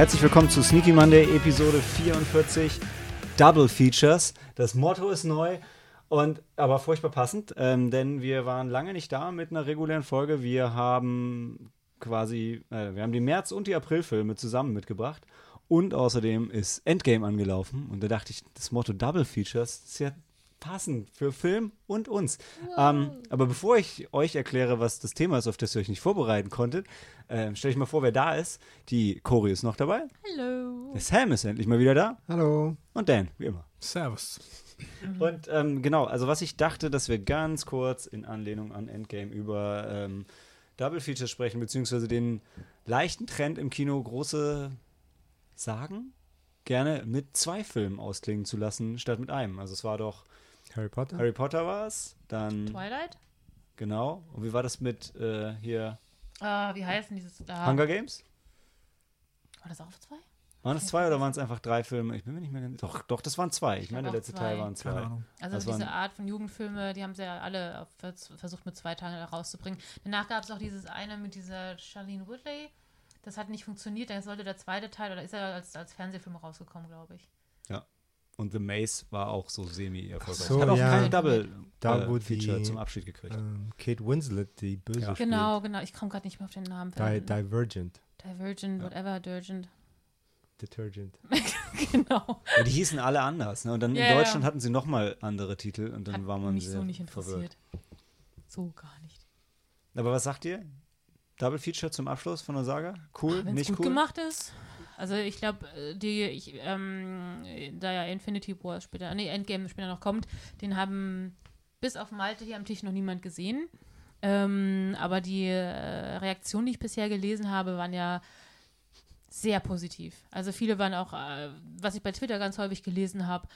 Herzlich willkommen zu Sneaky Monday, Episode 44, Double Features. Das Motto ist neu und aber furchtbar passend, ähm, denn wir waren lange nicht da mit einer regulären Folge. Wir haben quasi, äh, wir haben die März- und die Aprilfilme zusammen mitgebracht. Und außerdem ist Endgame angelaufen. Und da dachte ich, das Motto Double Features ist ja passend für Film und uns. Ähm, aber bevor ich euch erkläre, was das Thema ist, auf das ihr euch nicht vorbereiten konntet, äh, stelle ich mal vor, wer da ist. Die Cori ist noch dabei. Hallo. Der Sam ist endlich mal wieder da. Hallo. Und Dan, wie immer. Servus. Und ähm, genau, also was ich dachte, dass wir ganz kurz in Anlehnung an Endgame über ähm, Double Features sprechen, beziehungsweise den leichten Trend im Kino, große Sagen gerne mit zwei Filmen ausklingen zu lassen, statt mit einem. Also es war doch Harry Potter? Harry Potter war es, dann Twilight? genau. Und wie war das mit äh, hier Äh, wie heißen dieses da? Hunger Games? War das auch zwei? Waren es zwei oder waren es einfach drei Filme? Ich bin mir nicht mehr ganz. Doch, doch, das waren zwei. Ich Ich meine, der letzte zwei. Teil waren zwei. Also Das diese waren- Art von Jugendfilme, die haben sie ja alle versucht mit zwei Tagen rauszubringen. Danach gab es auch dieses eine mit dieser Charlene Woodley. Das hat nicht funktioniert. Dann sollte der zweite Teil, oder ist er als, als Fernsehfilm rausgekommen, glaube ich. Und The Maze war auch so semi-erfolgreich. Ach so, Hat auch ja. kein Double Da, äh, Feature die- zum Abschied gekriegt. Ähm, Kate Winslet, die Böse Ja. Genau, genau. Ich komme gerade nicht mehr auf den Namen. Di Divergent. Divergent, Ja. whatever, Divergent. Detergent. genau. Ja, die hießen alle anders. Ne? Und dann Ja, in ja. Deutschland hatten sie nochmal andere Titel und dann Hat war man mich sehr so nicht verwirrt. interessiert. So gar nicht. Aber was sagt ihr? Double Feature zum Abschluss von der Saga? Cool, Wenn es nicht gut cool? gemacht ist. Also ich glaube, die, ich, ähm, da ja Infinity War später, nee, Endgame später noch kommt, den haben bis auf Malte hier am Tisch noch niemand gesehen. Ähm, aber die äh, Reaktionen, die ich bisher gelesen habe, waren ja sehr positiv. Also viele waren auch, äh, was ich bei Twitter ganz häufig gelesen habe,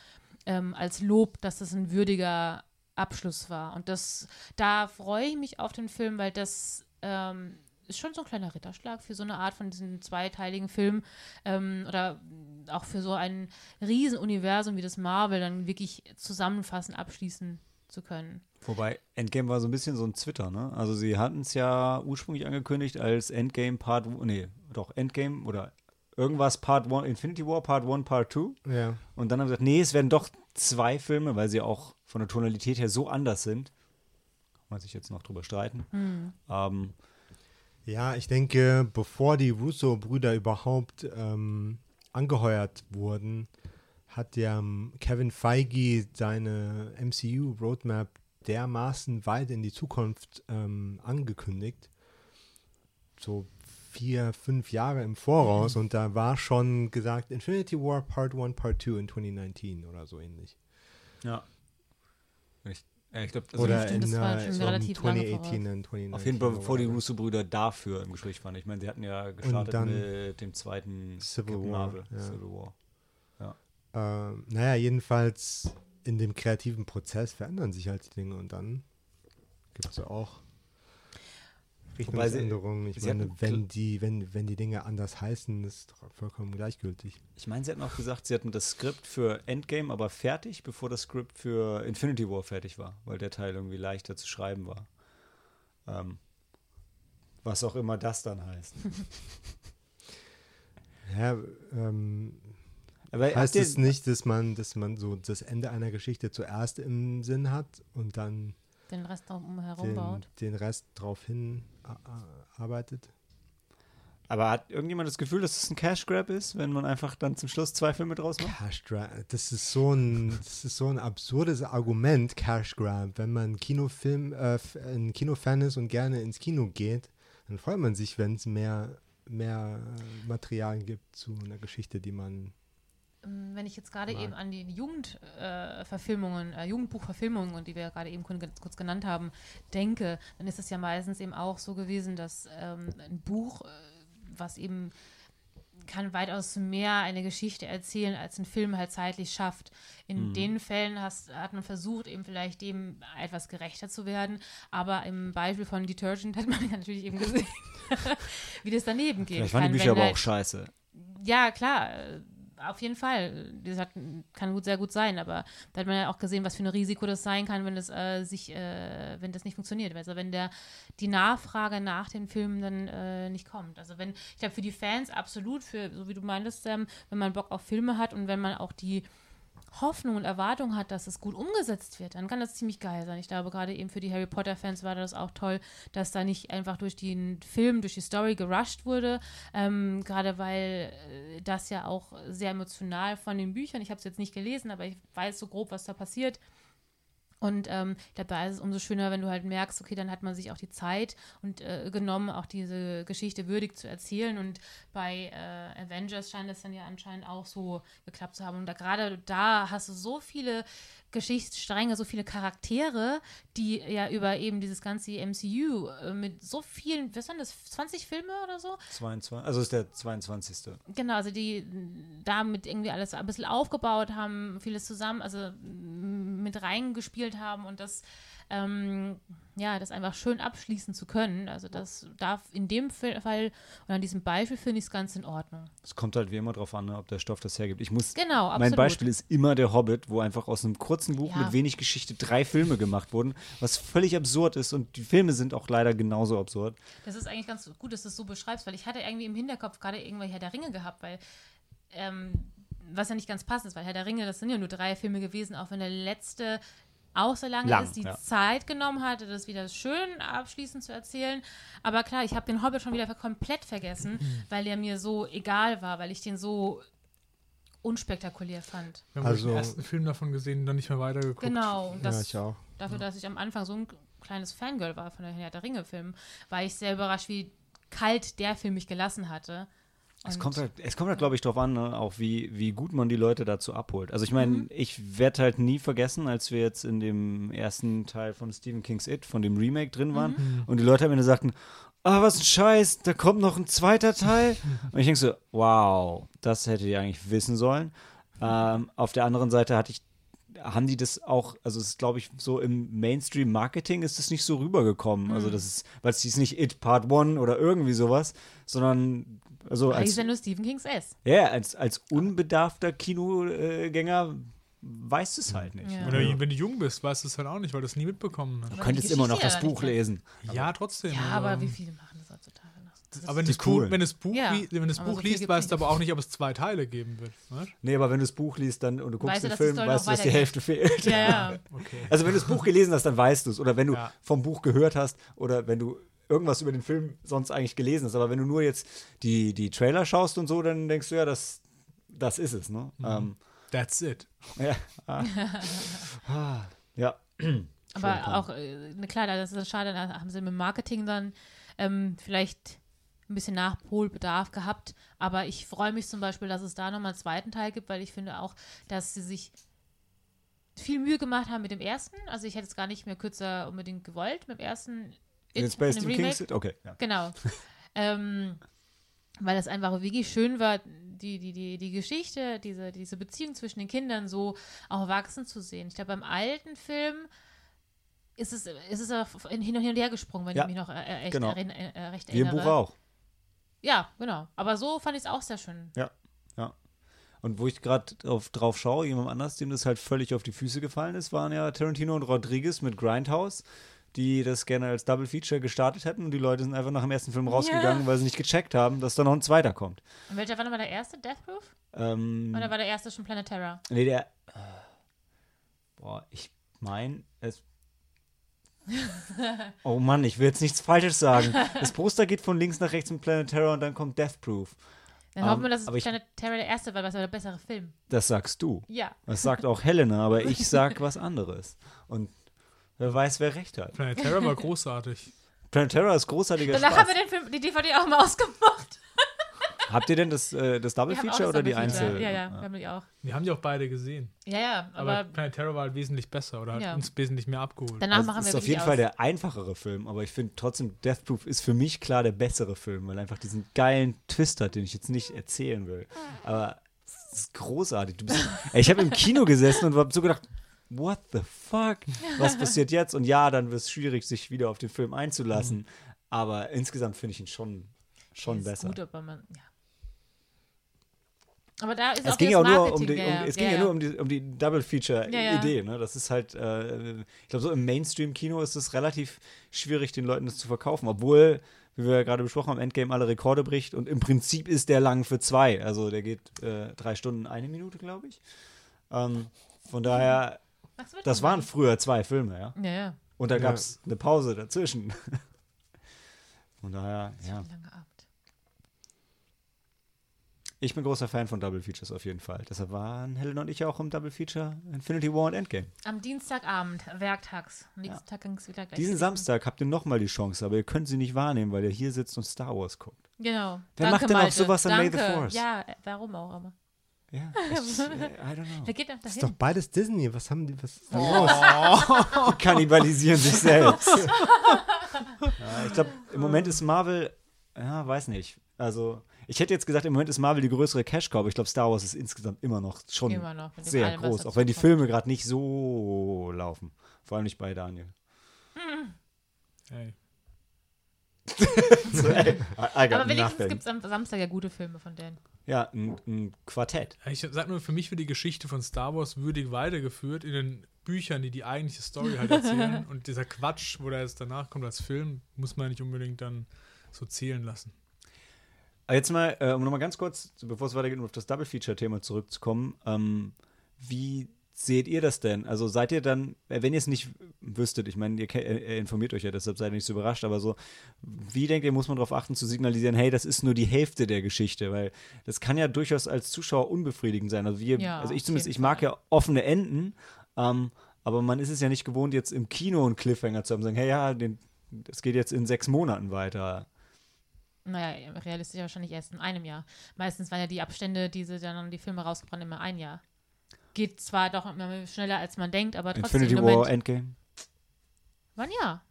ähm, als Lob, dass das ein würdiger Abschluss war. Und das, da freue ich mich auf den Film, weil das ähm, ist schon so ein kleiner Ritterschlag für so eine Art von diesen zweiteiligen Film ähm, oder auch für so ein Riesenuniversum wie das Marvel dann wirklich zusammenfassen, abschließen zu können. Wobei Endgame war so ein bisschen so ein Twitter, ne? Also sie hatten es ja ursprünglich angekündigt als Endgame Part, nee, doch Endgame oder irgendwas Part 1, Infinity War Part 1, Part 2. Ja. Und dann haben sie gesagt, nee, es werden doch zwei Filme, weil sie auch von der Tonalität her so anders sind. Kann man sich jetzt noch drüber streiten. Ähm, Ja, ich denke, bevor die Russo-Brüder überhaupt ähm, angeheuert wurden, hat ja ähm, Kevin Feige seine MCU-Roadmap dermaßen weit in die Zukunft ähm, angekündigt. So vier, fünf Jahre im Voraus. Und da war schon gesagt, Infinity War Part 1, Part 2 in 2019 oder so ähnlich. ja. Ich, äh, ich glaube, also oder in das war schon relativ lange 2018 und 2019. auf jeden Fall, bevor die Russo-Brüder dafür im Gespräch waren. Ich meine, sie hatten ja gestartet dann mit dem zweiten Civil Captain War, Marvel, ja. Civil War. Ähm, naja, jedenfalls in dem kreativen Prozess verändern sich halt die Dinge und dann gibt es ja auch Richtungsänderungen. Ich meine, wenn die, wenn, wenn die Dinge anders heißen, ist vollkommen gleichgültig. Ich meine, sie hatten auch gesagt, sie hatten das Skript für Endgame aber fertig, bevor das Skript für Infinity War fertig war, weil der Teil irgendwie leichter zu schreiben war. Ähm, was auch immer das dann heißt. Ja, ähm, Aber heißt es nicht, dass man, dass man so das Ende einer Geschichte zuerst im Sinn hat und dann Den Rest drumherum den, baut. den Rest drauf hin arbeitet? Aber hat irgendjemand das Gefühl, dass es ein Cash Grab ist, wenn man einfach dann zum Schluss zwei Filme draus macht? Cash Grab, das ist so ein, das ist so ein absurdes Argument, Cash Grab. Wenn man Kinofilm, äh, ein Kinofan ist und gerne ins Kino geht, dann freut man sich, wenn es mehr, mehr Material gibt zu einer Geschichte, die man. Ähm, Wenn ich jetzt gerade eben an die Jugendverfilmungen, äh, äh, Jugendbuchverfilmungen, und die wir gerade eben kurz genannt haben, denke, dann ist es ja meistens eben auch so gewesen, dass ähm, ein Buch, äh, was eben kann weitaus mehr eine Geschichte erzählen, als ein Film halt zeitlich schafft. In den Fällen hast, hat man versucht, eben vielleicht dem etwas gerechter zu werden, aber im Beispiel von Detergent hat man ja natürlich eben gesehen, wie das daneben geht. Vielleicht waren die Bücher aber halt- auch scheiße. ja, klar. Auf jeden Fall. Das hat, kann gut, sehr gut sein, aber da hat man ja auch gesehen, was für ein Risiko das sein kann, wenn das äh, sich, äh, wenn das nicht funktioniert. Also wenn der die Nachfrage nach den Filmen dann äh, nicht kommt. Also wenn, ich glaube, für die Fans absolut, für, so wie du meintest, ähm, wenn man Bock auf Filme hat und wenn man auch die Hoffnung und Erwartung hat, dass es gut umgesetzt wird, dann kann das ziemlich geil sein. Ich glaube, gerade eben für die Harry Potter-Fans war das auch toll, dass da nicht einfach durch den Film, durch die Story gerusht wurde. Ähm, gerade weil äh, das ja auch sehr emotional von den Büchern, ich habe es jetzt nicht gelesen, aber ich weiß so grob, was da passiert. Und ähm, ich glaube, da ist es umso schöner, wenn du halt merkst, okay, dann hat man sich auch die Zeit und äh, genommen, auch diese Geschichte würdig zu erzählen. Und bei äh, Avengers scheint es dann ja anscheinend auch so geklappt zu haben. Und da gerade da hast du so viele Geschichtsstränge, so viele Charaktere, die ja über eben dieses ganze MCU äh, mit so vielen, was waren das, 20 Filme oder so? 22, also ist der 22. Genau, also die damit irgendwie alles ein bisschen aufgebaut haben, vieles zusammen, also mit reingespielt haben und das ähm, ja, das einfach schön abschließen zu können. Also das darf in dem Fall und an diesem Beispiel finde ich es ganz in Ordnung. Es kommt halt wie immer drauf an, ne, ob der Stoff das hergibt. Ich muss, genau, absolut. Mein Beispiel ist immer der Hobbit, wo einfach aus einem kurzen Buch ja. mit wenig Geschichte drei Filme gemacht wurden, was völlig absurd ist und die Filme sind auch leider genauso absurd. Das ist eigentlich ganz gut, dass du es so beschreibst, weil ich hatte irgendwie im Hinterkopf gerade irgendwelche Herr der Ringe gehabt, weil ähm, was ja nicht ganz passend ist, weil Herr der Ringe, das sind ja nur drei Filme gewesen, auch wenn der letzte auch so lange Lang, ist, die ja. Zeit genommen hatte, das wieder schön abschließend zu erzählen. Aber klar, ich habe den Hobbit schon wieder komplett vergessen, mhm. weil der mir so egal war, weil ich den so unspektakulär fand. Wir haben also, den ersten Film davon gesehen und dann nicht mehr weitergeguckt. Genau. Das, ja, ich auch. Dafür, dass ich am Anfang so ein kleines Fangirl war von der Herr der Ringe-Film, war ich sehr überrascht, wie kalt der Film mich gelassen hatte. Es kommt halt, es kommt halt, glaube ich, darauf an, ne, auch wie, wie gut man die Leute dazu abholt. Also ich meine, mhm. ich werde halt nie vergessen, als wir jetzt in dem ersten Teil von Stephen King's It, von dem Remake drin waren, mhm. und die Leute am Ende sagten, ah, was ein Scheiß, da kommt noch ein zweiter Teil. und ich denke so, wow, das hätte ich eigentlich wissen sollen. Ähm, auf der anderen Seite hatte ich haben die das auch, also es ist, glaube ich, so im Mainstream-Marketing ist das nicht so rübergekommen. Also mhm. Also das ist, weil es ist nicht It Part One oder irgendwie sowas, sondern also als, ist ja nur Stephen Kings S. Ja, als, als unbedarfter Kinogänger weißt du es halt nicht. Ja. Oder wenn du jung bist, weißt du es halt auch nicht, weil du es nie mitbekommen hast. Du könntest immer noch das Buch lesen. Ja, trotzdem. Ja, aber wie viele machen? Aber wenn, das cool. Buch, wenn das Buch, ja. wenn das Buch so liest, weißt du aber auch nicht, ob es zwei Teile geben wird. Ne? Nee, aber wenn du das Buch liest dann, und du guckst weißt den Film, weißt du, dass die Hälfte fehlt. Ja, ja. okay. Also wenn du das Buch gelesen hast, dann weißt du es. Oder wenn du vom Buch gehört hast oder wenn du irgendwas über den Film sonst eigentlich gelesen hast. Aber wenn du nur jetzt die, die Trailer schaust und so, dann denkst du ja, das, das ist es. Ne? Mhm. Ähm, That's it. Ja. Ah. ah ja. Aber auch, äh, klar, das ist schade, da haben sie mit Marketing dann ähm, vielleicht ein bisschen Nachholbedarf gehabt. Aber ich freue mich zum Beispiel, dass es da nochmal einen zweiten Teil gibt, weil ich finde auch, dass sie sich viel Mühe gemacht haben mit dem ersten. Also ich hätte es gar nicht mehr kürzer unbedingt gewollt. Mit dem ersten It, Based in King's It? Okay. Ja. Genau. ähm, weil es einfach wirklich schön war, die, die, die, die Geschichte, diese, diese Beziehung zwischen den Kindern so auch wachsen zu sehen. Ich glaube, beim alten Film ist es, ist es hin und her gesprungen, wenn ja, ich mich noch äh, echt genau. erinn, äh, recht Wie erinnere. Wie im Buch auch. Ja, genau. Aber so fand ich es auch sehr schön. Ja, ja. Und wo ich gerade drauf schaue, jemand anders, dem das halt völlig auf die Füße gefallen ist, waren ja Tarantino und Rodriguez mit Grindhouse die das gerne als Double Feature gestartet hätten und die Leute sind einfach nach dem ersten Film rausgegangen, ja. weil sie nicht gecheckt haben, dass da noch ein zweiter kommt. Und welcher war nochmal der erste? Death Proof? Ähm, Oder war der erste schon Planet Terror? Nee, der. Äh, boah, ich meine, es. Oh Mann, ich will jetzt nichts Falsches sagen. Das Poster geht von links nach rechts mit Planet Terror und dann kommt Death Proof. Dann um, hoffen wir, dass es Planet Terror der erste war, was war der bessere Film. Das sagst du. Ja. Das sagt auch Helena, aber ich sag was anderes. Und Wer weiß, wer recht hat. Planet Terror war großartig. Planet Terror ist großartiger Danach Spaß. haben wir den Film, die DVD auch mal ausgemacht. Habt ihr denn das, äh, das Double Feature oder die Einzel? Ja, ja, wir haben die auch. Wir haben die auch beide gesehen. Ja, ja, aber, aber Planet Terror war halt wesentlich besser oder hat ja. uns wesentlich mehr abgeholt. Danach also, machen wir ist auf jeden aus. Fall der einfachere Film, aber ich finde trotzdem Death Proof ist für mich klar der bessere Film, weil er einfach diesen geilen Twist hat, den ich jetzt nicht erzählen will. Aber es ist großartig. Bist, ey, ich habe im Kino gesessen und habe so gedacht, what the fuck? Was passiert jetzt? Und ja, dann wird es schwierig, sich wieder auf den Film einzulassen. Mhm. Aber insgesamt finde ich ihn schon, schon besser. Gut, aber man, ja. Aber da ist es auch ging das ja nur um die, um, es ging ja, ja ja. nur um die, um die Double Feature Ja, ja. Idee, ne? Das ist halt, äh, ich glaube, so im Mainstream-Kino ist es relativ schwierig, den Leuten das zu verkaufen, obwohl, wie wir ja gerade besprochen haben, Endgame alle Rekorde bricht und im Prinzip ist der lang für zwei. Also der geht äh, drei Stunden, eine Minute, glaube ich. Ähm, von daher, das waren früher zwei Filme, ja. Ja, ja. Und da Ja. gab es eine Pause dazwischen. Von daher, ja. Lange Abend. Ich bin großer Fan von Double Features auf jeden Fall. Deshalb waren Helen und ich auch im Double Feature Infinity War und Endgame. Am Dienstagabend, werktags. Am nächsten Tag ging es wieder gleich. Diesen Samstag habt ihr nochmal die Chance, aber ihr könnt sie nicht wahrnehmen, weil ihr hier sitzt und Star Wars guckt. Genau. Wer Danke, macht denn auch sowas an May the. Force? Ja, warum auch immer. Ja, ich, äh, I don't know. Wer geht doch Das ist dahin? doch beides Disney. Was haben die? Was ist da los? Die kannibalisieren sich selbst. ja, ich glaube, im Moment ist Marvel, ja, weiß nicht. Also, ich hätte jetzt gesagt, im Moment ist Marvel die größere Cash-Cow, aber ich glaube, Star Wars ist insgesamt immer noch schon Immer noch. sehr allem, groß, auch wenn die. Filme gerade nicht so laufen. Vor allem nicht bei Daniel. Hey. So, ey, Aber wenigstens gibt es am Samstag ja gute Filme von denen. Ja, ein, ein Quartett. Ich sag nur, für mich wird die Geschichte von Star Wars würdig weitergeführt in den Büchern, die die eigentliche Story halt erzählen. und dieser Quatsch, wo der jetzt danach kommt als Film, muss man nicht unbedingt dann so zählen lassen. Aber Jetzt mal, äh, um nochmal ganz kurz, bevor es weitergeht, um auf das Double-Feature-Thema zurückzukommen. Ähm, wie seht ihr das denn? Also seid ihr dann, äh, wenn ihr es nicht wüsstet, ich meine, ihr, äh, informiert euch ja, deshalb seid ihr nicht so überrascht, aber so, wie denkt ihr, muss man darauf achten, zu signalisieren, hey, das ist nur die Hälfte der Geschichte? Weil das kann ja durchaus als Zuschauer unbefriedigend sein. Also, wir, Ja, also ich zumindest, ich mag ja offene Enden, ähm, aber man ist es ja nicht gewohnt, jetzt im Kino einen Cliffhanger zu haben, sagen, hey, ja, den, das geht jetzt in sechs Monaten weiter. Naja, realistisch wahrscheinlich erst in einem Jahr. Meistens waren ja die Abstände, die sie dann die Filme rausgebracht immer ein Jahr. Geht zwar doch immer schneller, als man denkt, aber trotzdem. Infinity War, Endgame. Wann ja?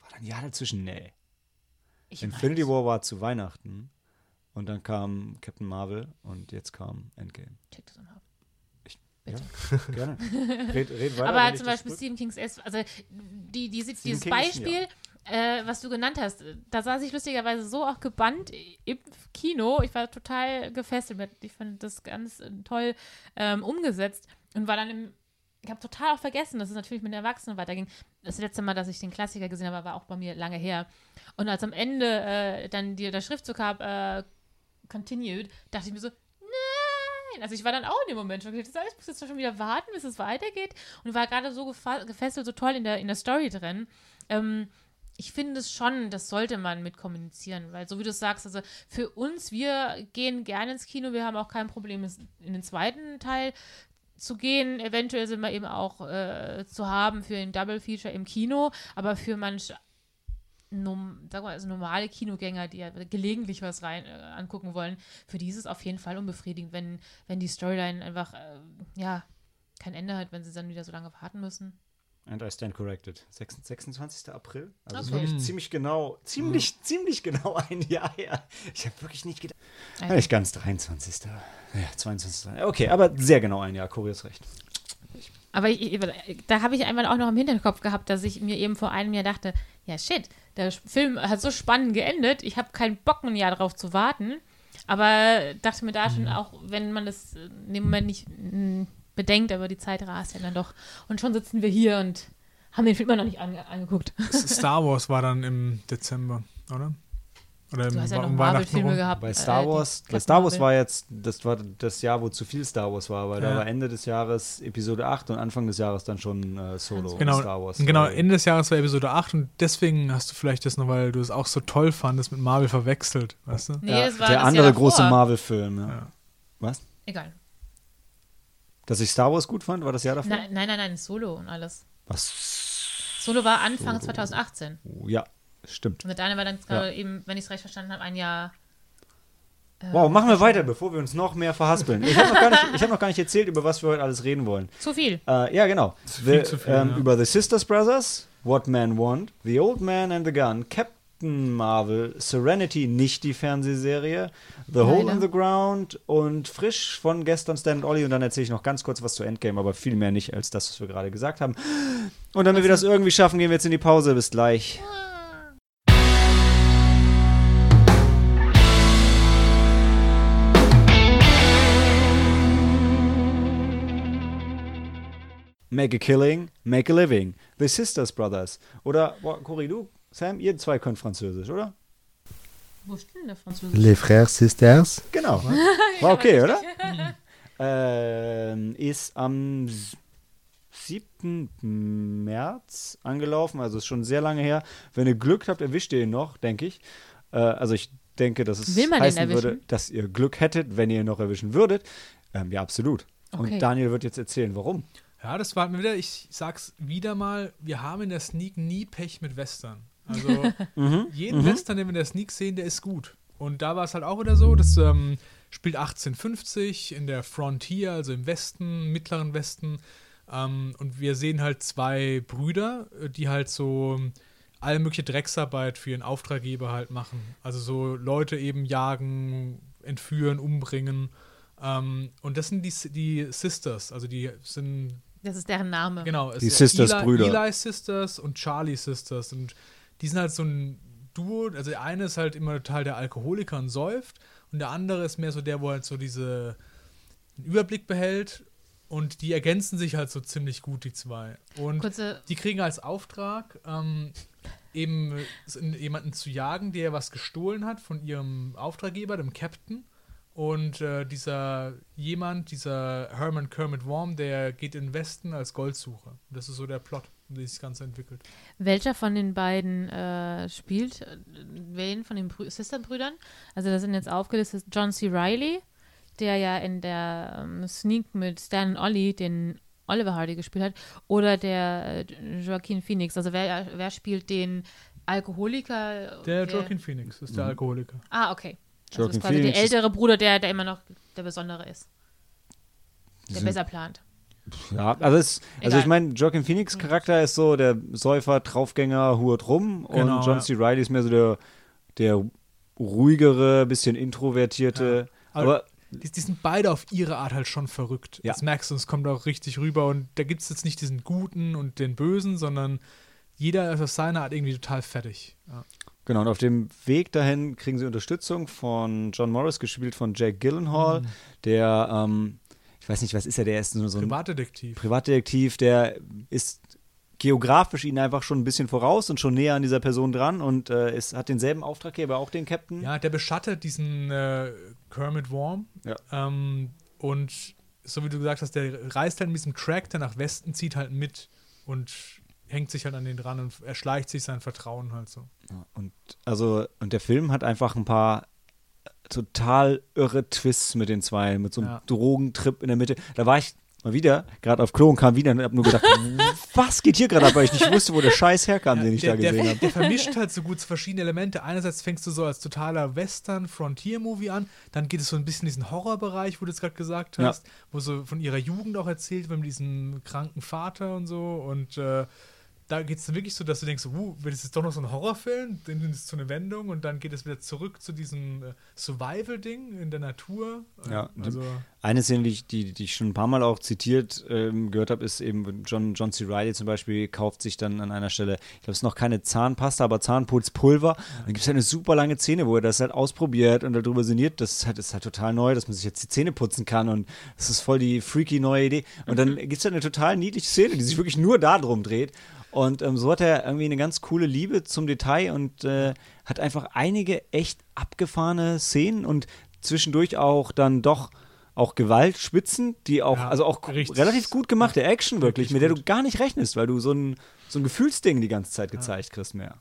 War da ein Jahr dazwischen? Nee. Ich Infinity weiß. War war zu Weihnachten und dann kam Captain Marvel und jetzt kam Endgame. Check das mal ab. Ja, Bitte. gerne. Red, red weiter. Aber zum das Beispiel. Stephen King's S, also die, die, dieses Stephen King Beispiel, äh, was du genannt hast, da saß ich lustigerweise so auch gebannt im Kino. Ich war total gefesselt mit. Ich fand das ganz äh, toll ähm, umgesetzt und war dann im. Ich habe total auch vergessen, dass es natürlich mit den Erwachsenen weiterging. Das letzte Mal, dass ich den Klassiker gesehen habe, war auch bei mir lange her. Und als am Ende äh, dann die, der Schriftzug gab, äh, continued, dachte ich mir so, nein. Also ich war dann auch in dem Moment schon heißt, ich muss jetzt schon wieder warten, bis es weitergeht. Und war gerade so gefesselt, so toll in der, in der Story drin. Ähm, ich finde es schon, das sollte man mit kommunizieren, weil so wie du sagst, also für uns, wir gehen gerne ins Kino, wir haben auch kein Problem, in den zweiten Teil zu gehen. Eventuell sind wir eben auch äh, zu haben für ein Double Feature im Kino, aber für manch num, mal, also normale Kinogänger, die ja gelegentlich was rein äh, angucken wollen, für die ist es auf jeden Fall unbefriedigend, wenn, wenn die Storyline einfach äh, ja kein Ende hat, wenn sie dann wieder so lange warten müssen. And I stand corrected. Sechs- 26. April. Also ist Okay. wirklich ziemlich genau, ziemlich, ziemlich genau ein Jahr her. Ich habe wirklich nicht gedacht. Also- Nicht ganz 23. Ja, 22. Okay, aber sehr genau ein Jahr. Cory ist recht. Aber ich, da habe ich einmal auch noch im Hinterkopf gehabt, dass ich mir eben vor einem Jahr dachte, ja shit, der Film hat so spannend geendet, ich habe keinen Bock, ein Jahr darauf zu warten. Aber dachte mir da schon auch, wenn man das in dem Moment nicht mm, bedenkt, aber die Zeit rast ja dann doch. Und schon sitzen wir hier und haben den Film immer noch nicht ange angeguckt. Star Wars war dann im Dezember, oder? Oder Du im, hast ja noch um Weihnachten Marvel-Filme rum. gehabt. Bei äh, Star die Wars, bei Captain Star Wars war jetzt, das war das Jahr, wo zu viel Star Wars war, weil da Ja. war Ende des Jahres Episode 8 und Anfang des Jahres dann schon äh, Solo Genau, Star Wars. genau, Äh, Ende des Jahres war Episode 8 und deswegen hast du vielleicht das noch, weil du es auch so toll fandest, mit Marvel verwechselt, weißt du? Nee, ja, das war der das andere Jahr große. Marvel-Film. Ja. Ja. Was? Egal. Dass ich Star Wars gut fand, war das Jahr davor? Nein, nein, nein, nein, Solo und alles. Was? Solo war Anfang 2018. Oh, ja, stimmt. Und der Daniel war dann gerade eben, wenn ich es recht verstanden habe, ein Jahr. äh, Wow, machen wir weiter, bevor wir uns noch mehr verhaspeln. Ich habe noch, gar nicht- ich hab noch gar nicht erzählt, über was wir heute alles reden wollen. Zu viel. Äh, ja, genau. viel The, zu viel, ähm, ja. Über The Sisters Brothers, What Men Want, The Old Man and the Gun, Captain Marvel, Serenity, nicht die Fernsehserie, The Leider. Hole in the Ground und frisch von gestern Stan und Ollie. Und dann erzähle ich noch ganz kurz was zu Endgame, aber viel mehr nicht als das, was wir gerade gesagt haben. Und damit wir das irgendwie schaffen, gehen wir jetzt in die Pause. Bis gleich. Make a Killing, Make a Living, The Sisters Brothers. Oder, boah, Cory, du Sam, ihr zwei könnt Französisch, oder? Wo steht denn der Französisch? Les Frères Sisters. Genau. War okay, oder? ähm, ist am s- 7. März angelaufen, also ist schon sehr lange her. Wenn ihr Glück habt, erwischt ihr ihn noch, denke ich. Äh, also ich denke, dass es heißen würde, dass ihr Glück hättet, wenn ihr ihn noch erwischen würdet. Ähm, ja, absolut. Okay. Und Daniel wird jetzt erzählen, warum. Ja, das war mir wieder, ich sag's wieder mal, wir haben in der Sneak nie Pech mit Western. Also Mhm. jeden Western, den wir in der Sneak sehen, der ist gut. Und da war es halt auch wieder so, das ähm, spielt 1850 in der Frontier, also im Westen, mittleren Westen. Ähm, und wir sehen halt zwei Brüder, äh, die halt so ähm, alle mögliche Drecksarbeit für ihren Auftraggeber halt machen. Also so Leute eben jagen, entführen, umbringen. Ähm, und das sind die, die Sisters, also die sind Das ist deren Name. Genau, es Die ist Sisters-Brüder. Eli, Eli Sisters und Charlie Sisters. Und die sind halt so ein Duo. Also der eine ist halt immer total der Alkoholiker und säuft. Und der andere ist mehr so der, wo halt so diese einen Überblick behält. Und die ergänzen sich halt so ziemlich gut, die zwei. Und Kurze, die kriegen als Auftrag, ähm, eben jemanden zu jagen, der was gestohlen hat von ihrem Auftraggeber, dem Captain. Und äh, dieser jemand, dieser Herman Kermit Worm, der geht in den Westen als Goldsucher. Das ist so der Plot, sich das Ganze entwickelt. welcher von den beiden äh, spielt äh, wen von den Brü Sisterbrüdern? Also das sind jetzt aufgelistet John C. Reilly, der ja in der ähm, Sneak mit Stan und Ollie den Oliver Hardy gespielt hat, oder der äh, Joaquin Phoenix. Also wer, wer spielt den Alkoholiker? Der Joaquin Phoenix ist der Alkoholiker. Ah, okay. Also Joaquin ist quasi Phoenix der ältere Bruder, der, der immer noch der Besondere ist. Der besser plant. Ja, also, es, also ich meine, Joaquin Phoenix Charakter ist so der Säufer, Draufgänger, hurt rum Genau, und John ja. C. Reilly ist mehr so der, der ruhigere, bisschen introvertierte. Aber Die, die sind beide auf ihre Art halt schon verrückt. Ja. Das merkst du, es kommt auch richtig rüber. Und da gibt es jetzt nicht diesen Guten und den Bösen, sondern jeder ist auf seine Art irgendwie total fertig. Ja. genau, und auf dem Weg dahin kriegen sie Unterstützung von John Morris, gespielt von Jake Gyllenhaal, Mhm. der, ähm, ich weiß nicht, was ist er, der ist so, so ein Privatdetektiv. Privatdetektiv, der ist geografisch ihnen einfach schon ein bisschen voraus und schon näher an dieser Person dran und äh, ist, hat denselben Auftraggeber, auch den Captain. Ja, der beschattet diesen äh, Kermit Worm. Ja. Ähm, und so wie du gesagt hast, der reist halt mit diesem Track, der nach Westen zieht, halt mit und hängt sich halt an den dran und erschleicht sich sein Vertrauen halt so. Und also, und der Film hat einfach ein paar total irre Twists mit den zwei, mit so einem Ja. Drogentrip in der Mitte. Da war ich mal wieder, gerade auf Klo und kam wieder und hab nur gedacht, was geht hier gerade ab, weil ich nicht wusste, wo der Scheiß herkam, den ich der, da gesehen habe. der vermischt halt so gut verschiedene Elemente. Einerseits fängst du so als totaler Western-Frontier-Movie an, dann geht es so ein bisschen in diesen Horrorbereich, wo du es gerade gesagt Ja. hast, wo so von ihrer Jugend auch erzählt wird, mit diesem kranken Vater und so. Und äh, da geht es dann wirklich so, dass du denkst, uh, wird es jetzt doch noch so ein Horrorfilm? Dann ist es zu einer Wendung und dann geht es wieder zurück zu diesem äh, Survival-Ding in der Natur. Äh, Ja, also Eine Szene, die ich, die, die ich schon ein paar Mal auch zitiert ähm, gehört habe, ist eben John, John C. Reilly zum Beispiel kauft sich dann an einer Stelle, ich glaube, es ist noch keine Zahnpasta, aber Zahnputzpulver. Dann gibt es halt eine super lange Szene, wo er das halt ausprobiert und darüber sinniert. Das ist halt, das ist halt total neu, dass man sich jetzt die Zähne putzen kann und das ist voll die freaky neue Idee. Und dann gibt es halt eine total niedliche Szene, die sich wirklich nur darum dreht. Und ähm, so hat er irgendwie eine ganz coole Liebe zum Detail und äh, hat einfach einige echt abgefahrene Szenen und zwischendurch auch dann doch auch Gewaltspitzen, die auch, Ja, also auch richtig. relativ gut gemachte Action wirklich, mit der du gut. gar nicht rechnest, weil du so ein, so ein Gefühlsding die ganze Zeit gezeigt kriegst mehr.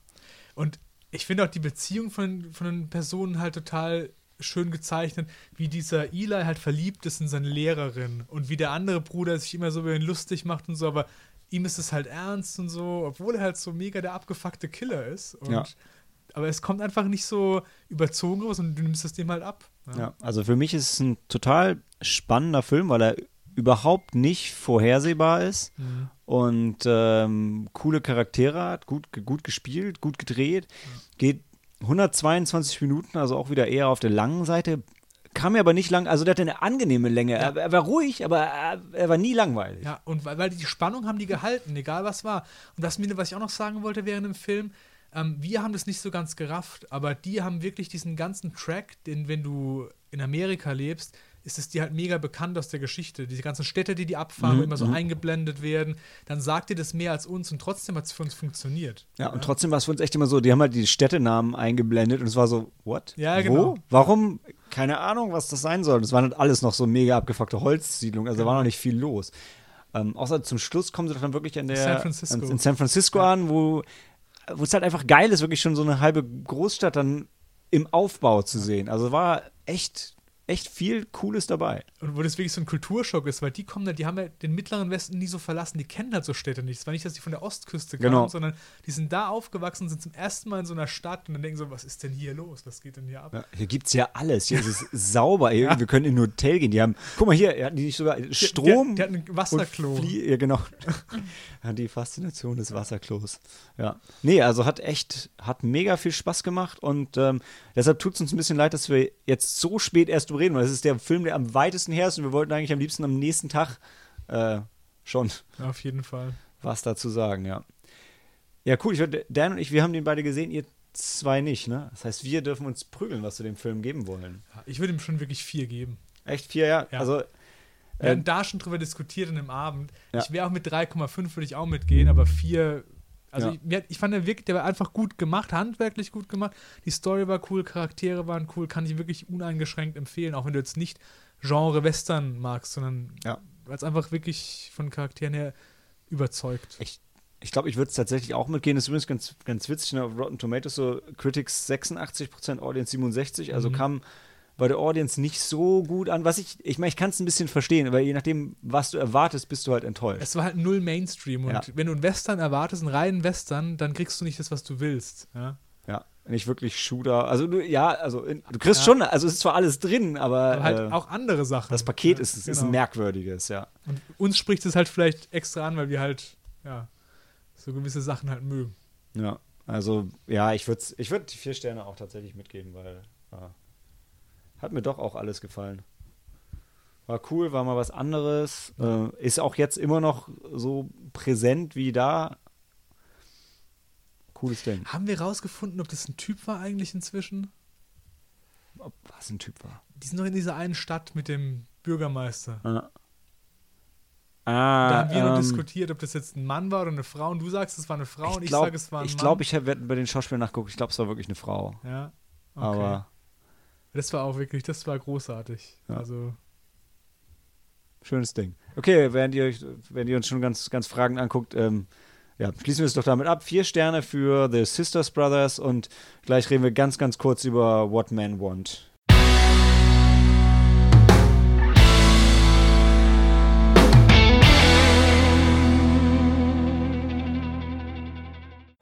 Und ich finde auch die Beziehung von, von den Personen halt total schön gezeichnet, wie dieser Eli halt verliebt ist in seine Lehrerin und wie der andere Bruder sich immer so über ihn lustig macht und so, aber ihm ist es halt ernst und so, obwohl er halt so mega der abgefuckte Killer ist. Und, Ja. Aber es kommt einfach nicht so überzogen raus und du nimmst es dem halt ab. Ja, also für mich ist es ein total spannender Film, weil er überhaupt nicht vorhersehbar ist Mhm. und ähm, coole Charaktere hat, gut, gut gespielt, gut gedreht, geht 122 Minuten, also auch wieder eher auf der langen Seite. Kam mir aber nicht lang, also der hatte eine angenehme Länge. Er, er war ruhig, aber er, war nie langweilig. Ja, und weil, weil die Spannung haben die gehalten, egal was war. Und das, mir- was ich auch noch sagen wollte während dem Film, ähm, wir haben das nicht so ganz gerafft, aber die haben wirklich diesen ganzen Track, den, wenn du in Amerika lebst, ist es dir halt mega bekannt aus der Geschichte. Diese ganzen Städte, die die abfahren, Mhm, immer so mhm. eingeblendet werden, dann sagt dir das mehr als uns und trotzdem hat es für uns funktioniert. Ja, und trotzdem war es für uns echt immer so, die haben halt die Städtenamen eingeblendet und es war so, what? Ja, Wo? genau. Warum? Keine Ahnung, was das sein soll. Das waren halt alles noch so mega abgefuckte Holzsiedlungen, also da war noch nicht viel los. Ähm, außer zum Schluss kommen sie doch dann wirklich in der San Francisco. in San Francisco an, wo, wo es halt einfach geil ist, wirklich schon so eine halbe Großstadt dann im Aufbau zu sehen. Also war echt, echt viel Cooles dabei. Und wo das wirklich so ein Kulturschock ist, weil die kommen da, die haben ja den mittleren Westen nie so verlassen, die kennen halt so Städte nicht. Es war nicht, dass die von der Ostküste kamen, Genau. sondern die sind da aufgewachsen, sind zum ersten Mal in so einer Stadt und dann denken so, was ist denn hier los? Was geht denn hier ab? Ja, hier gibt es ja alles. Hier ist es sauber. Hier, Wir können in ein Hotel gehen. Die haben, guck mal hier, hatten die nicht sogar Strom? Die, die, die hatten ein Wasserklo. Ja, genau. ja, die Faszination des Wasserklos. Ja. Nee, also hat echt, hat mega viel Spaß gemacht und ähm, deshalb tut es uns ein bisschen leid, dass wir jetzt so spät erst drüber reden, weil es ist der Film, der am weitesten her ist und wir wollten eigentlich am liebsten am nächsten Tag äh, schon auf jeden Fall. was dazu sagen, ja. Ja, cool. Ich Dan und ich, wir haben den beide gesehen, ihr zwei nicht, ne? Das heißt, wir dürfen uns prügeln, was wir dem Film geben wollen. Ich würde ihm schon wirklich vier geben. Echt vier, ja. Ja. Also, Wir äh, hatten da schon drüber diskutiert in dem Abend. Ja. Ich wäre auch mit 3,5 würde ich auch mitgehen, aber 4. Also Ja. ich, ich fand, der, wirklich, der war einfach gut gemacht, handwerklich gut gemacht. Die Story war cool, Charaktere waren cool, kann ich wirklich uneingeschränkt empfehlen, auch wenn du jetzt nicht Genre Western magst, sondern Ja. weil es einfach wirklich von Charakteren her überzeugt. Ich, ich glaube, ich würde es tatsächlich auch mitgehen. Das ist übrigens ganz, ganz witzig. Ne? Rotten Tomatoes so Critics 86%, Audience 67%. Also Mhm. kam bei der Audience nicht so gut an. Was ich, ich meine, ich kann es ein bisschen verstehen, weil je nachdem, was du erwartest, bist du halt enttäuscht. Es war halt null Mainstream und Ja. wenn du einen Western erwartest, einen reinen Western, dann kriegst du nicht das, was du willst. Ja? ja, nicht wirklich Shooter. Also du, ja, also in, du kriegst Ja. schon, also es ist zwar alles drin, aber, Aber halt äh, auch andere Sachen. das Paket ist, ist genau. ein merkwürdiges, ja. Und uns spricht es halt vielleicht extra an, weil wir halt, ja, so gewisse Sachen halt mögen. Ja, also ja, ich würde ich würd die vier Sterne auch tatsächlich mitgeben, weil ja, hat mir doch auch alles gefallen. War cool, war mal was anderes. Äh, ist auch jetzt immer noch so präsent wie da. Cooles Ding. Haben wir rausgefunden, ob das ein Typ war eigentlich inzwischen? Ob was ein Typ war. Die sind noch in dieser einen Stadt mit dem Bürgermeister. Ah, Da ah haben wir noch ähm, diskutiert, ob das jetzt ein Mann war oder eine Frau. Und du sagst, es war eine Frau und ich ich glaube, sage, es war ein ich, Mann. glaub, ich habe bei den Schauspielern nachgeguckt. Ich glaube, es war wirklich eine Frau. Ja, okay. Aber Das war auch wirklich, das war großartig. Ja. Also, Schönes Ding. Okay, während ihr, euch, während ihr uns schon ganz, ganz Fragen anguckt, ähm, ja, schließen wir es doch damit ab. Vier Sterne für The Sisters Brothers und gleich reden wir ganz, ganz kurz über What Men Want.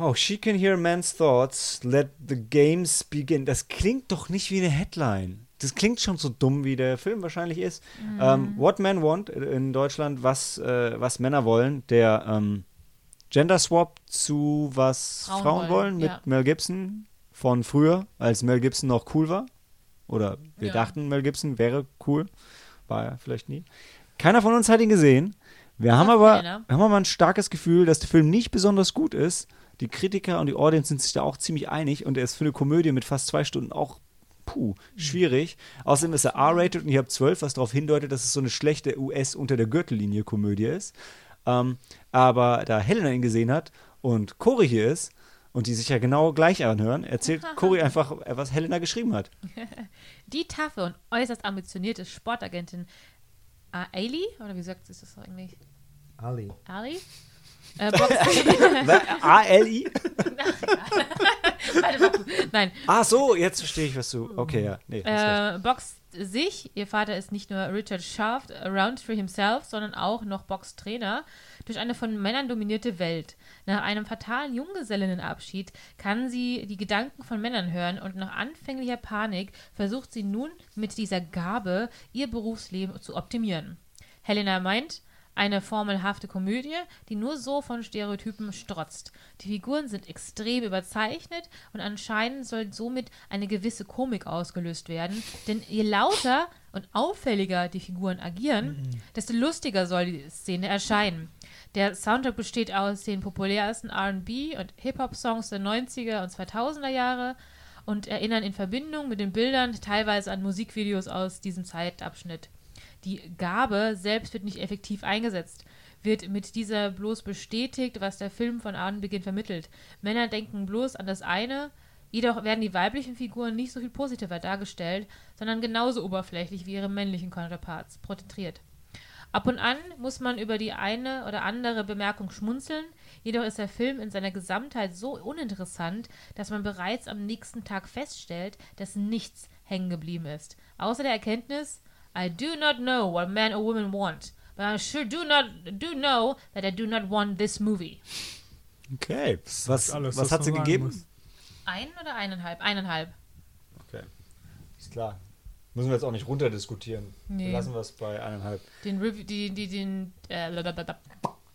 Oh, she can hear men's thoughts. Let the games begin. Das klingt doch nicht wie eine Headline. Das klingt schon so dumm, wie der Film wahrscheinlich ist. Ähm, What Men Want in Deutschland, was, äh, was Männer wollen. Der ähm, Gender Swap zu was Frauen, Frauen wollen, mit ja. Mel Gibson von früher, als Mel Gibson noch cool war. Oder wir Ja. dachten, Mel Gibson wäre cool. War er vielleicht nie. Keiner von uns hat ihn gesehen. Wir haben aber, einer. haben aber ein starkes Gefühl, dass der Film nicht besonders gut ist. Die Kritiker und die Audience sind sich da auch ziemlich einig und er ist für eine Komödie mit fast zwei Stunden auch puh, schwierig. Außerdem ist er R-rated und ich habe 12, was darauf hindeutet, dass es so eine schlechte US unter der Gürtellinie Komödie ist. Ähm, aber da Helena ihn gesehen hat und Cory hier ist und die sich ja genau gleich anhören, erzählt Cory einfach, was Helena geschrieben hat. Die taffe und äußerst ambitionierte Sportagentin äh, Ailey, oder wie sagt sie das eigentlich? Ali. Ali? Äh, boxt, A-L-I? Nein, Ach so, jetzt verstehe ich, was du. Okay, ja. Nee, äh, boxt sich, ihr Vater ist nicht nur Richard Shaft, Roundtree himself, sondern auch noch Boxtrainer, durch eine von Männern dominierte Welt. Nach einem fatalen Junggesellinnenabschied kann sie die Gedanken von Männern hören und nach anfänglicher Panik versucht sie nun mit dieser Gabe ihr Berufsleben zu optimieren. Helena meint, eine formelhafte Komödie, die nur so von Stereotypen strotzt. Die Figuren sind extrem überzeichnet und anscheinend soll somit eine gewisse Komik ausgelöst werden, denn je lauter und auffälliger die Figuren agieren, desto lustiger soll die Szene erscheinen. Der Soundtrack besteht aus den populärsten RB und Hip-Hop-Songs der 90er und 2000er Jahre und erinnern in Verbindung mit den Bildern teilweise an Musikvideos aus diesem Zeitabschnitt. Die Gabe selbst wird nicht effektiv eingesetzt, wird mit dieser bloß bestätigt, was der Film von Anbeginn vermittelt. Männer denken bloß an das eine, jedoch werden die weiblichen Figuren nicht so viel positiver dargestellt, sondern genauso oberflächlich wie ihre männlichen Counterparts porträtiert. Ab und an muss man über die eine oder andere Bemerkung schmunzeln, jedoch ist der Film in seiner Gesamtheit so uninteressant, dass man bereits am nächsten Tag feststellt, dass nichts hängen geblieben ist. Außer der Erkenntnis, I do not know what man or woman want, but I sure do not do know that I do not want this movie. Okay. Was, alles, was was hat sie gegeben? muss. Ein oder eineinhalb? Eineinhalb. Okay. Ist klar. Müssen wir jetzt auch nicht runterdiskutieren. Nee. Lassen wir es bei eineinhalb. Den, Rev die, die, den, äh.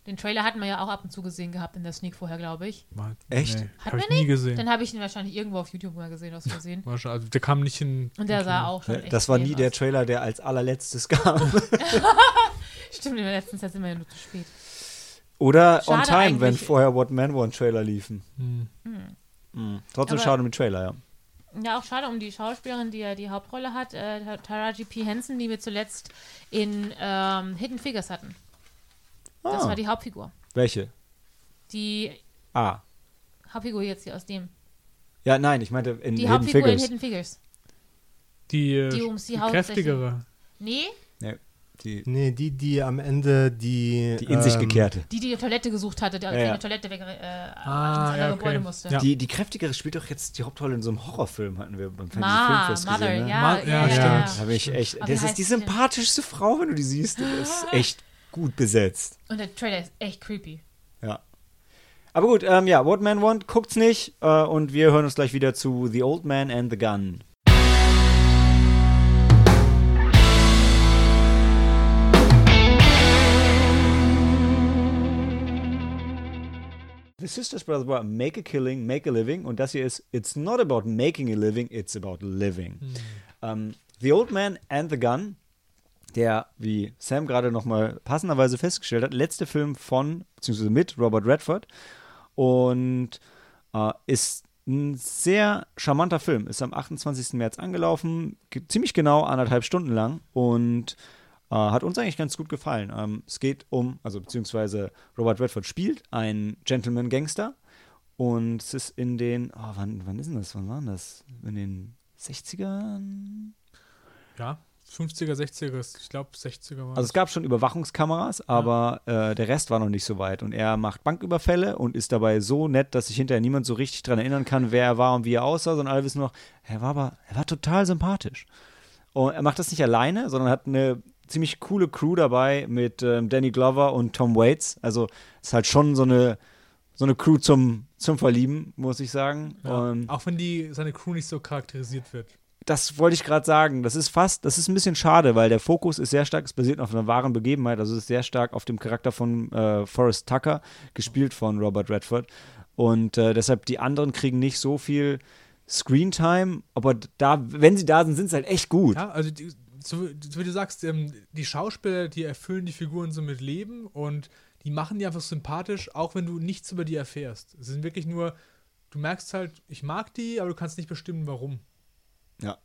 Den Trailer hatten wir ja auch ab und zu gesehen gehabt in der Sneak vorher, glaube ich. Mal- Echt? Nee, Hat hab ich man nie gesehen. Dann habe ich ihn wahrscheinlich irgendwo auf YouTube mal gesehen, aus Versehen. Wahrscheinlich- Also, der kam nicht in. Und der sah auch schon Ne, echt Das war nie lame der aus. Trailer, der als allerletztes kam. Stimmt, in der letzten Zeit sind wir ja nur zu spät. Oder Schade on time, wenn vorher What Man Want Trailer liefen. Hm. Mhm. Trotzdem Aber- schade mit Trailer, ja. Ja, auch schade um die Schauspielerin, die ja die Hauptrolle hat, äh, Taraji P. Henson, die wir zuletzt in ähm, Hidden Figures hatten. Das Ah. war die Hauptfigur. Welche? Die Ah. Hauptfigur jetzt hier aus dem. Ja, nein, ich meinte in Die Hidden Hauptfigur Figures. in Hidden Figures. Die, äh, Die ums die die kräftigere. Nee, die, Nee, die, die am Ende die. die in sich ähm, gekehrte. die, die die Toilette gesucht hatte, die Ja, ja. Toilette weg, äh, Ah, ja, okay. Gebäude musste. Ja. Die, die kräftigere spielt doch jetzt die Hauptrolle in so einem Horrorfilm, hatten wir beim Fantasy Ma, Filmfest Mother, gesehen. Ne? ja, Ma- ja, ja, ja, stimmt. ja. Da ich echt. Das ist die sympathischste Frau, wenn du die siehst. Das ist echt gut besetzt. Und der Trailer ist echt creepy. Ja. Aber gut, ähm, ja, What Man Want, guckt's nicht. Äh, und wir hören uns gleich wieder zu The Old Man and the Gun. The Sisters Brothers war Make a Killing, Make a Living. Und das hier ist It's not about making a living, it's about living. Ähm, the Old Man and the Gun der, wie Sam gerade nochmal passenderweise festgestellt hat, letzte Film von, beziehungsweise mit Robert Redford und äh, ist ein sehr charmanter Film. Ist am 28. März angelaufen, ge- ziemlich genau anderthalb Stunden lang und äh, hat uns eigentlich ganz gut gefallen. Ähm, es geht um, also beziehungsweise Robert Redford spielt einen Gentleman-Gangster und es ist in den, oh, wann, wann ist denn das? Wann war das? In den 60ern? Ja, 50er, 60er, ich glaube 60er war Also es gab schon Überwachungskameras, aber äh, der Rest war noch nicht so weit. Und er macht Banküberfälle und ist dabei so nett, dass sich hinterher niemand so richtig dran erinnern kann, wer er war und wie er aussah, sondern alle wissen noch, er war aber, er war total sympathisch. Und er macht das nicht alleine, sondern hat eine ziemlich coole Crew dabei mit ähm, Danny Glover und Tom Waits. Also es ist halt schon so eine, so eine Crew zum, zum Verlieben, muss ich sagen. Ja, auch wenn die, seine Crew nicht so charakterisiert wird. Das wollte ich gerade sagen. Das ist fast, das ist ein bisschen schade, weil der Fokus ist sehr stark, es basiert auf einer wahren Begebenheit, also es ist sehr stark auf dem Charakter von äh, Forrest Tucker, gespielt von Robert Redford. Und äh, deshalb die anderen kriegen nicht so viel Screentime, aber da, wenn sie da sind, sind sie halt echt gut. Ja, also die, so, so wie du sagst, ähm, die Schauspieler, die erfüllen die Figuren so mit Leben und die machen die einfach sympathisch, auch wenn du nichts über die erfährst. Es sind wirklich nur, du merkst halt, ich mag die, aber du kannst nicht bestimmen, warum. Ja.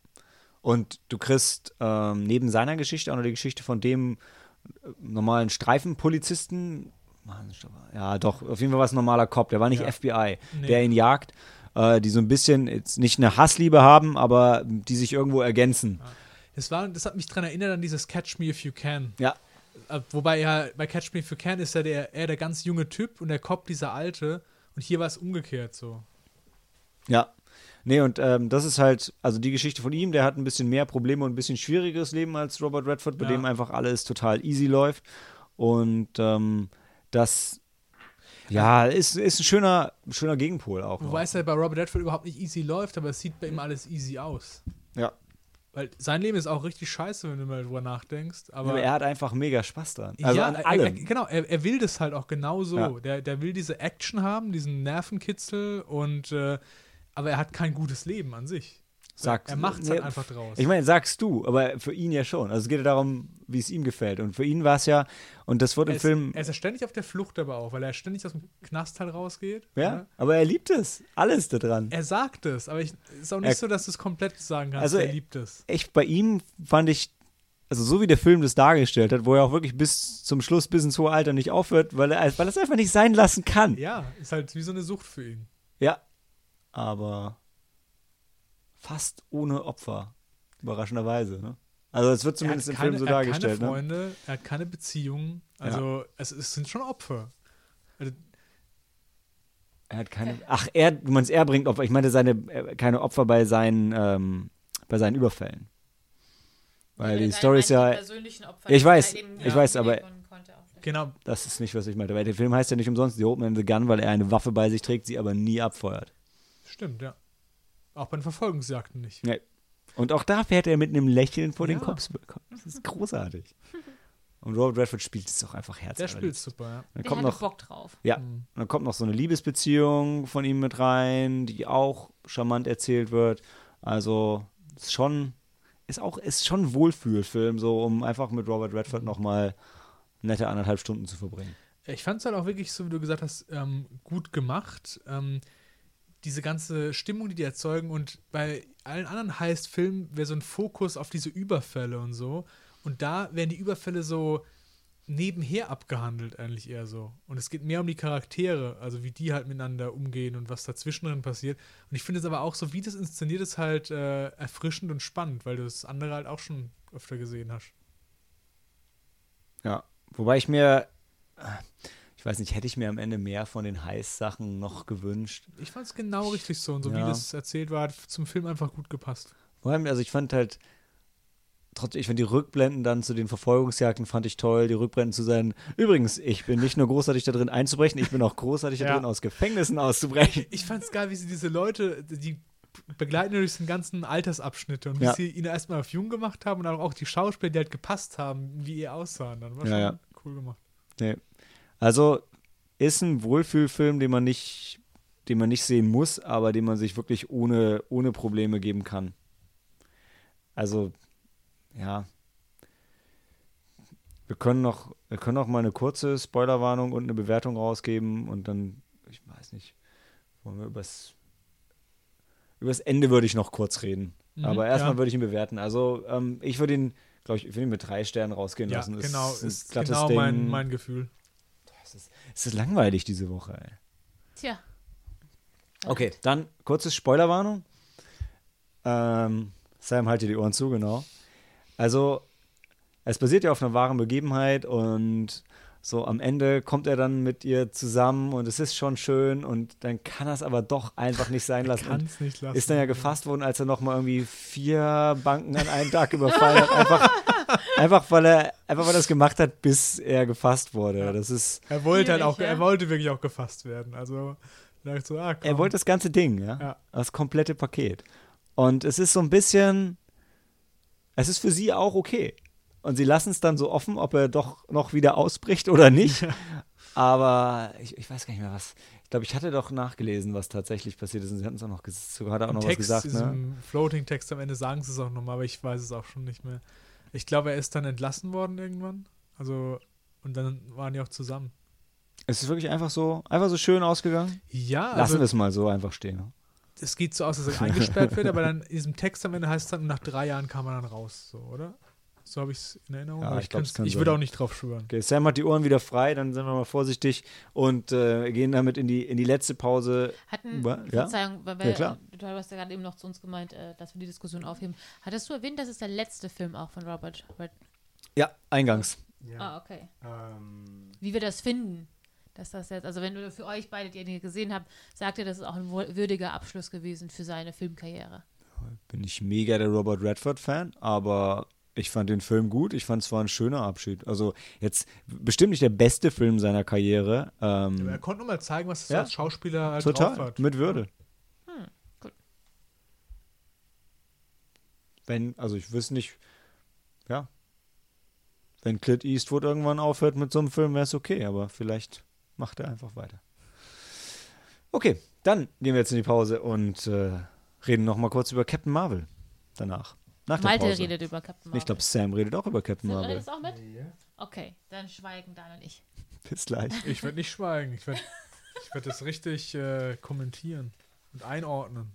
Und du kriegst ähm, neben seiner Geschichte auch noch die Geschichte von dem äh, normalen Streifenpolizisten. Ja, doch, auf jeden Fall war es ein normaler Cop, der war nicht Ja. FBI, Nee. der ihn jagt, äh, die so ein bisschen jetzt nicht eine Hassliebe haben, aber die sich irgendwo ergänzen. Das, war, das hat mich daran erinnert an dieses Catch Me If You Can. Ja, Äh, Wobei ja bei Catch Me If You Can ist ja der, eher der ganz junge Typ und der Cop dieser alte. Und hier war es umgekehrt so. ja. Nee, und ähm, das ist halt, also die Geschichte von ihm, der hat ein bisschen mehr Probleme und ein bisschen schwierigeres Leben als Robert Redford, bei Ja. dem einfach alles total easy läuft. Und ähm, das, ja, ist, ist ein schöner, schöner Gegenpol auch. Wobei es ja bei Robert Redford überhaupt nicht easy läuft, aber es sieht bei ihm alles easy aus. Ja. Weil sein Leben ist auch richtig scheiße, wenn du mal drüber nachdenkst. Aber, Aber er hat einfach mega Spaß dran. Also ja, an er- allem. Er, genau, er, er will das halt auch genau so. Ja. Der, der will diese Action haben, diesen Nervenkitzel und äh, aber er hat kein gutes Leben an sich. Sagt, er macht es nee, halt einfach draus. Ich meine, sagst du, aber für ihn ja schon. Also es geht ja darum, wie es ihm gefällt. Und für ihn war es ja, und das wurde im ist, Film. er ist ja ständig auf der Flucht aber auch, weil er ständig aus dem Knast halt rausgeht. ja, ne? aber er liebt es. Alles da dran. Er sagt es, aber es ist auch nicht Er- so, dass du es komplett sagen kannst. Also, er liebt es. Echt, bei ihm fand ich, also so wie der Film das dargestellt hat, wo er auch wirklich bis zum Schluss, bis ins hohe Alter nicht aufhört, weil er, weil er es einfach nicht sein lassen kann. Ja, ist halt wie so eine Sucht für ihn. Ja. Aber fast ohne Opfer. Überraschenderweise, ne? Also es wird zumindest im keine, Film so er hat dargestellt, keine ne? Freunde, er hat keine Beziehung. Also es, es sind schon Opfer. Also, Er hat keine. Ach, er, du meinst, er bringt Opfer. Ich meinte seine, äh, keine Opfer bei seinen, ähm, bei seinen Überfällen. Weil die Story ist ja. Ja, ich weiß, ich weiß, aber- genau, Das ist nicht, was ich meinte. Weil der Film heißt ja nicht umsonst The Old Man the Gun, weil er eine Waffe bei sich trägt, sie aber nie abfeuert. Stimmt, ja. Auch bei den Verfolgungsjagden nicht. Nee. Und auch da fährt er mit einem Lächeln vor den Ja. Cops. Das ist großartig. Und Robert Redford spielt es auch einfach Der herzlich. spielt super, ja. Dann Der kommt noch, Bock drauf. ja, Mhm. dann kommt noch so eine Liebesbeziehung von ihm mit rein, die auch charmant erzählt wird. Also ist schon, ist auch, ist schon ein Wohlfühlfilm, so um einfach mit Robert Redford nochmal nette anderthalb Stunden zu verbringen. Ich fand es halt auch wirklich, so wie du gesagt hast, ähm, gut gemacht. Ähm, diese ganze Stimmung, die die erzeugen und bei allen anderen heißt Filmen wäre so ein Fokus auf diese Überfälle und so. Und da werden die Überfälle so nebenher abgehandelt, eigentlich eher so. Und es geht mehr um die Charaktere, also wie die halt miteinander umgehen und was dazwischen drin passiert. Und ich finde es aber auch so, wie das inszeniert ist, halt äh, erfrischend und spannend, weil du das andere halt auch schon öfter gesehen hast. Ja, wobei ich mir, äh, ich weiß nicht, hätte ich mir am Ende mehr von den Heiß-Sachen noch gewünscht. Ich fand es genau richtig so und so wie Ja. das erzählt war, hat zum Film einfach gut gepasst. Vor allem, also ich fand halt, trotzdem, ich fand die Rückblenden dann zu den Verfolgungsjagden fand ich toll, die Rückblenden zu sein. Übrigens, ich bin nicht nur großartig da drin einzubrechen, ich bin auch großartig da Ja. drin aus Gefängnissen auszubrechen. Ich fand es geil, wie sie diese Leute, die begleiten durch den ganzen Altersabschnitte und wie Ja. sie ihn erstmal auf jung gemacht haben und auch die Schauspieler, die halt gepasst haben, wie ihr aussahen. Dann war Ja, schon cool gemacht. Nee. Also ist ein Wohlfühlfilm, den man nicht, den man nicht sehen muss, aber den man sich wirklich ohne, ohne Probleme geben kann. Also, ja. Wir können noch, wir können noch mal eine kurze Spoilerwarnung und eine Bewertung rausgeben und dann, ich weiß nicht, wollen wir übers, übers Ende würde ich noch kurz reden. Mhm, aber erstmal ja. würde ich ihn bewerten. Also, ähm, ich würde ihn, glaube ich, ich würde ihn mit drei Sternen rausgehen Ja, lassen. genau, ein ist glattes genau mein, mein Gefühl. Es ist langweilig diese Woche, ey. Tja. Okay, dann kurzes Spoilerwarnung. Ähm, Sam, halt dir die Ohren zu, genau. Also, es basiert ja auf einer wahren Begebenheit und so am Ende kommt er dann mit ihr zusammen und es ist schon schön und dann kann er es aber doch einfach nicht sein lassen. Kann es nicht lassen. ist dann ja gefasst worden, als er noch mal irgendwie vier Banken an einem Tag überfallen hat. Einfach, einfach, weil er, einfach weil er es gemacht hat, bis er gefasst wurde. Ja. Das ist, Er wollte halt auch, ja? er wollte wirklich auch gefasst werden. Also, so, ah. Er wollte das ganze Ding, ja? Ja. Das komplette Paket. Und es ist so ein bisschen, es ist für sie auch okay. Und sie lassen es dann so offen, ob er doch noch wieder ausbricht oder nicht. Aber ich, ich weiß gar nicht mehr, was. Ich glaube, ich hatte doch nachgelesen, was tatsächlich passiert ist. Und sie hatten es auch noch, sogar auch noch Text, was gesagt. Ne? diesem Floating-Text am Ende sagen sie es auch nochmal, aber ich weiß es auch schon nicht mehr. Ich glaube, er ist dann entlassen worden irgendwann. Also, und dann waren die auch zusammen. Es ist wirklich einfach so, einfach so schön ausgegangen. Ja, Lassen also wir es mal so einfach stehen. ne? es geht so aus, dass er eingesperrt wird, aber dann in diesem Text am Ende heißt es dann, nach drei Jahren kam er dann raus, so, oder? So habe ich es in Erinnerung. Ja, aber ich ich glaub, ich würde auch nicht drauf schwören. Okay, Sam hat die Ohren wieder frei, dann sind wir mal vorsichtig und äh, gehen damit in die, in die letzte Pause. Hatten, ja? Verzeihung, weil wir, Ja, klar. du hast ja gerade eben noch zu uns gemeint, äh, dass wir die Diskussion aufheben. Hattest du erwähnt, das ist der letzte Film auch von Robert Red? Ja, eingangs. Ah, okay. Ähm, Wie wir das finden. Dass das jetzt, also wenn du für euch beide die ihr gesehen habt, sagt ihr, das ist auch ein würdiger Abschluss gewesen für seine Filmkarriere. bin ich mega der Robert Redford-Fan, aber ich fand den Film gut. Ich fand es war ein schöner Abschied. Also jetzt bestimmt nicht der beste Film seiner Karriere. Ähm, Aber er konnte nur mal zeigen, was er Ja. als Schauspieler halt drauf total, hat. mit Würde. Hm, gut. Wenn, also ich wüsste nicht, ja, wenn Clint Eastwood irgendwann aufhört mit so einem Film, wäre es okay, aber vielleicht macht er einfach weiter. Okay, dann gehen wir jetzt in die Pause und äh, reden noch mal kurz über Captain Marvel danach. Nach der Malte Pause. redet über Captain Marvel. Ich glaube, Sam redet auch über Captain Sam Marvel. redest auch mit? Okay, dann schweigen Dan und ich. Bis gleich. Ich werde nicht schweigen. Ich werde ich werd das richtig äh, kommentieren und einordnen.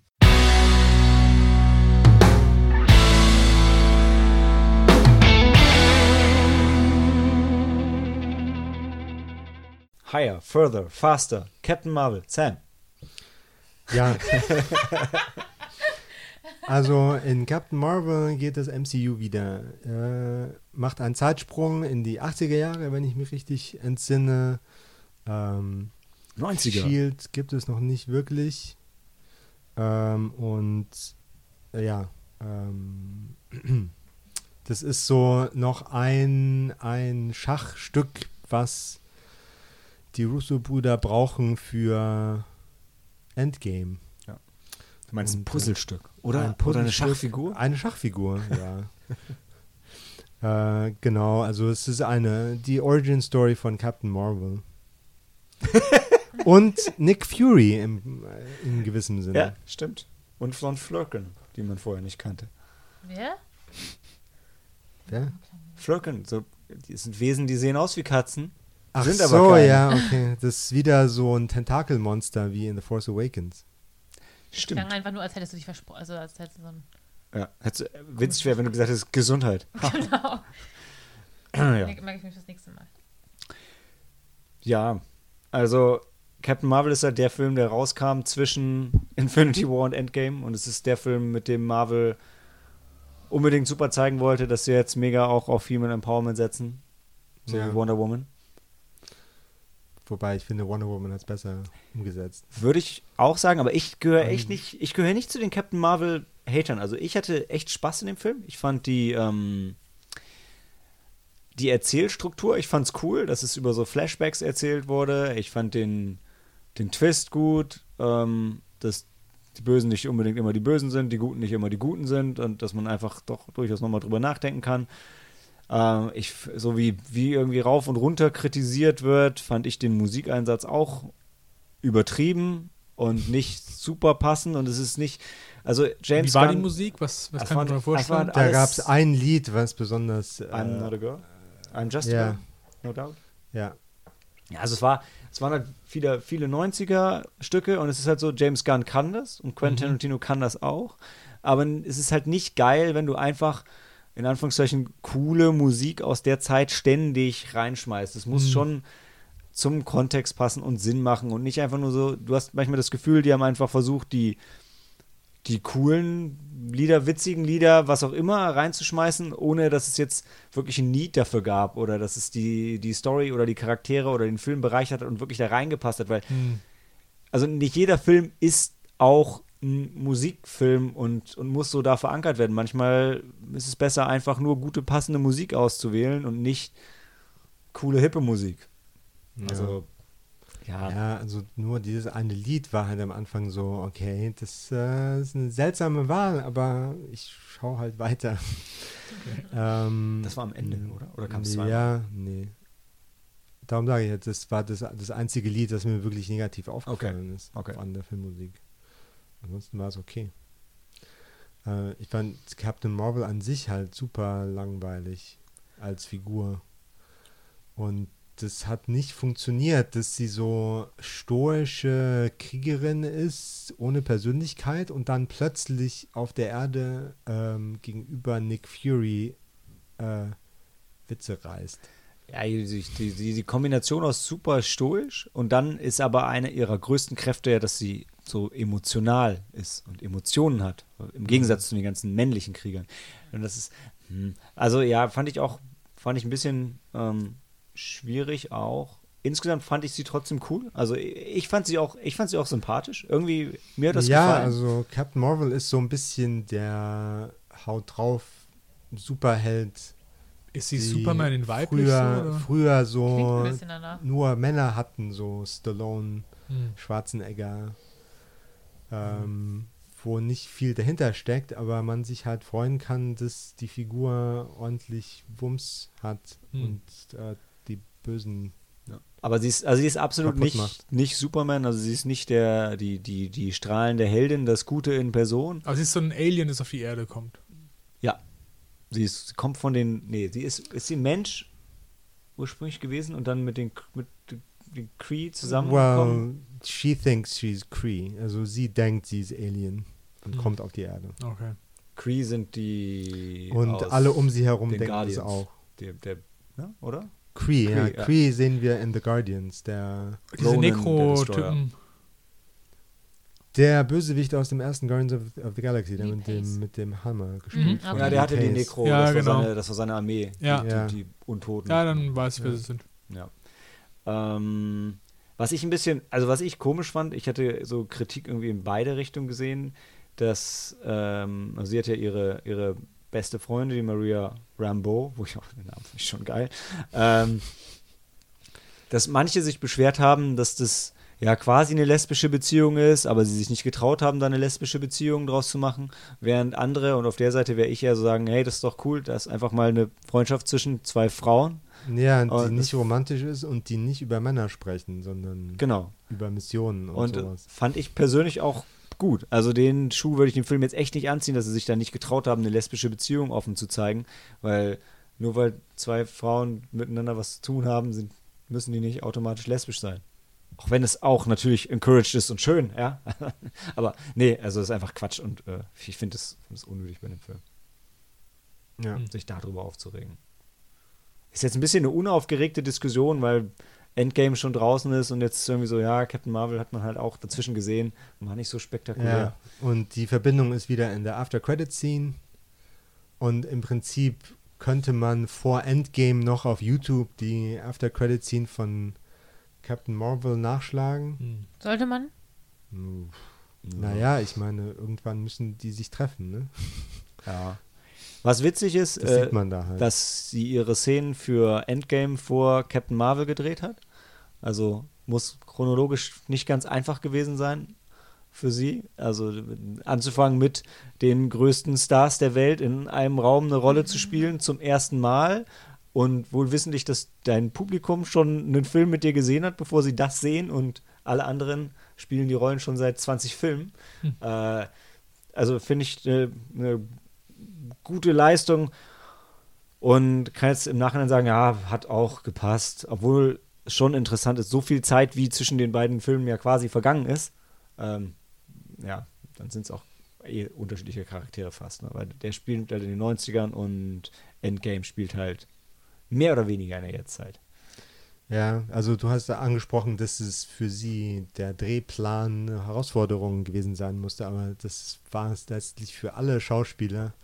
Higher, further, faster. Captain Marvel. Sam. Ja. also in Captain Marvel geht das MCU wieder. Äh, macht einen Zeitsprung in die 80er Jahre, wenn ich mich richtig entsinne. Ähm, 90er. Shield gibt es noch nicht wirklich. Ähm, und äh, ja, ähm, das ist so noch ein, ein Schachstück, was die Russo-Brüder brauchen für Endgame. Du meinst ein äh, Puzzlestück, oder? Ein oder eine Puzzlestück. Schachfigur? Eine Schachfigur, ja. äh, genau, also es ist eine, die Origin Story von Captain Marvel. Und Nick Fury im, äh, in gewissem Sinne. Ja, stimmt. Und von Flurken, die man vorher nicht kannte. Wer? Ja? Flurken, so, die sind Wesen, die sehen aus wie Katzen. Ach Sind aber so, keine. ja, okay. Das ist wieder so ein Tentakelmonster wie in The Force Awakens. Stimmt. Klang einfach nur, als hättest du dich versprochen. Also, als hättest du so ein. Ja, hättest du, witzig wäre, wenn du gesagt hättest, Gesundheit. Genau. ja. Merke merke ich mich fürs nächste Mal. ja, also Captain Marvel ist halt der Film, der rauskam zwischen Infinity War und Endgame und es ist der Film, mit dem Marvel unbedingt super zeigen wollte, dass sie jetzt mega auch auf Female Empowerment setzen. So Ja. wie Wonder Woman. Wobei ich finde, Wonder Woman hat es besser umgesetzt. Würde ich auch sagen, aber ich gehöre Ähm. echt nicht, ich gehöre nicht zu den Captain Marvel Hatern. Also ich hatte echt Spaß in dem Film. Ich fand die, ähm, die Erzählstruktur, ich fand's cool, dass es über so Flashbacks erzählt wurde. Ich fand den, den Twist gut, ähm, dass die Bösen nicht unbedingt immer die Bösen sind, die Guten nicht immer die Guten sind und dass man einfach doch durchaus nochmal drüber nachdenken kann. Ähm, ich, so wie, wie irgendwie rauf und runter kritisiert wird, fand ich den Musikeinsatz auch übertrieben und nicht super passend und es ist nicht, also James Wie war die Gunn- Musik? Was, was kann mir das vorstellen? Da gab es ein Lied, was besonders. Äh, I'm not a girl. I'm just a ja. girl. No doubt. ja. Ja, also es war, es waren halt viele, viele 90er-Stücke und es ist halt so, James Gunn kann das und Quentin Mhm. Tarantino kann das auch. Aber es ist halt nicht geil, wenn du einfach in Anführungszeichen coole Musik aus der Zeit ständig reinschmeißt. Es muss Mhm. schon zum Kontext passen und Sinn machen und nicht einfach nur so, du hast manchmal das Gefühl, die haben einfach versucht, die, die coolen Lieder, witzigen Lieder, was auch immer, reinzuschmeißen, ohne dass es jetzt wirklich ein Need dafür gab oder dass es die, die Story oder die Charaktere oder den Film bereichert hat und wirklich da reingepasst hat, weil Hm. also nicht jeder Film ist auch Musikfilm und, und muss so da verankert werden. Manchmal ist es besser, einfach nur gute, passende Musik auszuwählen und nicht coole, hippe Musik. Also, ja. Ja, also nur dieses eine Lied war halt am Anfang so, okay, das äh, ist eine seltsame Wahl, aber ich schaue halt weiter. ähm, Das war am Ende, oder? Oder kam es zweimal? Ja, nee. Darum sage ich jetzt, das war das, das einzige Lied, das mir wirklich negativ aufgefallen ist okay. an der Filmmusik. Ansonsten war es okay. Äh, ich fand Captain Marvel an sich halt super langweilig als Figur. Und das hat nicht funktioniert, dass sie so stoische Kriegerin ist, ohne Persönlichkeit und dann plötzlich auf der Erde ähm, gegenüber Nick Fury äh, Witze reißt. Ja, die, die, die, die Kombination aus super stoisch und dann ist aber eine ihrer größten Kräfte ja, dass sie so emotional ist und Emotionen hat. Im Gegensatz zu den ganzen männlichen Kriegern. Und das ist, hm, also ja, fand ich auch, fand ich ein bisschen ähm, schwierig auch. Insgesamt fand ich sie trotzdem cool. Also ich fand sie auch, ich fand sie auch sympathisch. Irgendwie, mir hat das ja, gefallen. also Captain Marvel ist so ein bisschen der Haut drauf Superheld. Ist sie Superman in weiblich früher, so? Früher so nur Männer hatten, so Stallone, Hm. Schwarzenegger, ähm, wo nicht viel dahinter steckt, aber man sich halt freuen kann, dass die Figur ordentlich Wumms hat Hm. und äh, die Bösen Aber sie ist, also sie ist absolut nicht, macht. nicht Superman, also sie ist nicht der, die, die, die strahlende Heldin, das Gute in Person. Aber sie ist so ein Alien, das auf die Erde kommt. Ja. Sie, ist, kommt von den, nee, sie ist, ist sie ein Mensch ursprünglich gewesen und dann mit den, mit den Cree zusammengekommen? Well, she thinks she's Cree. Also sie denkt, sie ist Alien und Hm. kommt auf die Erde. Okay. Cree sind die Und aus alle um sie herum den denken Guardians. das auch. Der, der, ja, oder? Cree, ja. Kree, ja. Cree sehen wir in The Guardians. Der, Diese der Nekro-Typen. der Bösewicht aus dem ersten Guardians of, of the Galaxy, der mit dem, mit dem Hammer gespielt Mhm, Ja, Ja, der hatte die. Necro, Ja, das, genau. war seine, das war seine Armee, Ja. die, Ja. die, die Untoten. Ja, dann weiß ich, wer Ja. sie sind. Ja. Ähm, was ich ein bisschen, also was ich komisch fand, ich hatte so Kritik irgendwie in beide Richtungen gesehen, dass, ähm, also sie hat ja ihre, ihre beste Freundin, die Maria Rambeau, wo ich auch den Namen finde ich schon geil, ähm, dass manche sich beschwert haben, dass das ja quasi eine lesbische Beziehung ist, aber sie sich nicht getraut haben, da eine lesbische Beziehung draus zu machen, während andere, und auf der Seite wäre ich ja so sagen, hey, das ist doch cool, da ist einfach mal eine Freundschaft zwischen zwei Frauen. Ja, und Und die nicht romantisch ist und die nicht über Männer sprechen, sondern Genau. über Missionen und, Und äh, sowas. fand ich persönlich auch gut. Also den Schuh würde ich dem Film jetzt echt nicht anziehen, dass sie sich da nicht getraut haben, eine lesbische Beziehung offen zu zeigen, weil nur weil zwei Frauen miteinander was zu tun haben, sind, müssen die nicht automatisch lesbisch sein. Auch wenn es auch natürlich encouraged ist und schön, ja. Aber nee, also es ist einfach Quatsch und äh, ich finde es find unnötig bei dem Film, Ja. sich darüber aufzuregen. Ist jetzt ein bisschen eine unaufgeregte Diskussion, weil Endgame schon draußen ist und jetzt irgendwie so, ja, Captain Marvel hat man halt auch dazwischen gesehen, war nicht so spektakulär. Ja, und die Verbindung ist wieder in der After-Credit-Scene. Und im Prinzip könnte man vor Endgame noch auf YouTube die After-Credit-Scene von Captain Marvel nachschlagen. Hm. Sollte man? Naja, ich meine, irgendwann müssen die sich treffen, ne? Ja. Was witzig ist, Das äh, sieht man da halt. dass sie ihre Szenen für Endgame vor Captain Marvel gedreht hat. Also muss chronologisch nicht ganz einfach gewesen sein für sie. Also anzufangen mit den größten Stars der Welt in einem Raum eine Rolle zu spielen zum ersten Mal und wohl wissentlich, dass dein Publikum schon einen Film mit dir gesehen hat, bevor sie das sehen und alle anderen spielen die Rollen schon seit 20 Filmen. Äh, also finde ich eine eine gute Leistung und kann jetzt im Nachhinein sagen, ja, hat auch gepasst, obwohl es schon interessant ist, so viel Zeit wie zwischen den beiden Filmen ja quasi vergangen ist. Ähm, ja, dann sind es auch eh unterschiedliche Charaktere fast. Ne? Weil der spielt halt in den 90ern und Endgame spielt halt mehr oder weniger in der Jetztzeit. Ja, also du hast da angesprochen, dass es für sie der Drehplan eine Herausforderung gewesen sein musste, aber das war es letztlich für alle Schauspieler,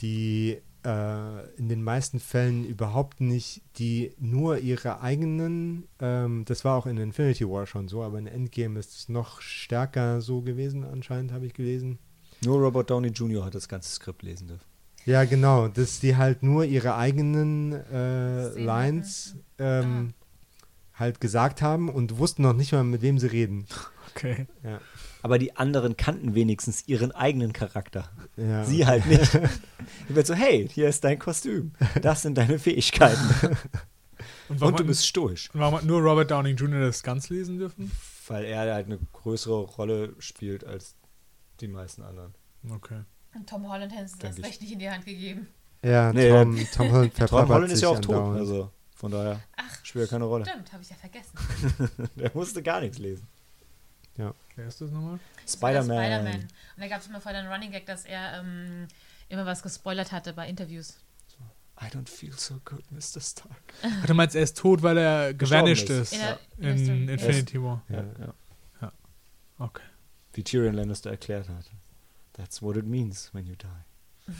die äh, in den meisten Fällen überhaupt nicht, die nur ihre eigenen, ähm, das war auch in Infinity War schon so, aber in Endgame ist es noch stärker so gewesen, anscheinend habe ich gelesen. Nur Robert Downey Jr. hat das ganze Skript lesen dürfen. Ja, genau, dass die halt nur ihre eigenen äh, Lines ähm, halt gesagt haben und wussten noch nicht mal, mit wem sie reden. Okay. Ja. Aber die anderen kannten wenigstens ihren eigenen Charakter. Ja. Sie halt nicht. Ich werde so, hey, hier ist dein Kostüm. Das sind deine Fähigkeiten. Und Und du hat, bist stoisch. und warum hat nur Robert Downing Jr. das ganz lesen dürfen? Weil er halt eine größere Rolle spielt als die meisten anderen. Okay. Und Tom Holland hätte es Denk das. Recht nicht in die Hand gegeben. Ja, Nee, Tom, Tom Holland Tom Holland ist ja auch tot. Also von daher Ach, spielt er keine Rolle. stimmt, habe ich ja vergessen. Der musste gar nichts lesen. Wer ist das nochmal? Spider-Man. Spider-Man. Und da gab es immer vorher einen Running Gag, dass er ähm, immer was gespoilert hatte bei Interviews. I don't feel so good, Mr. Stark. Ach, du meinst, er ist tot, weil er gevanished ist. ist. In der- In in ja. Infinity War. Ja, Ja. ja. Okay. Wie Tyrion Lannister erklärt hat. That's what it means when you die.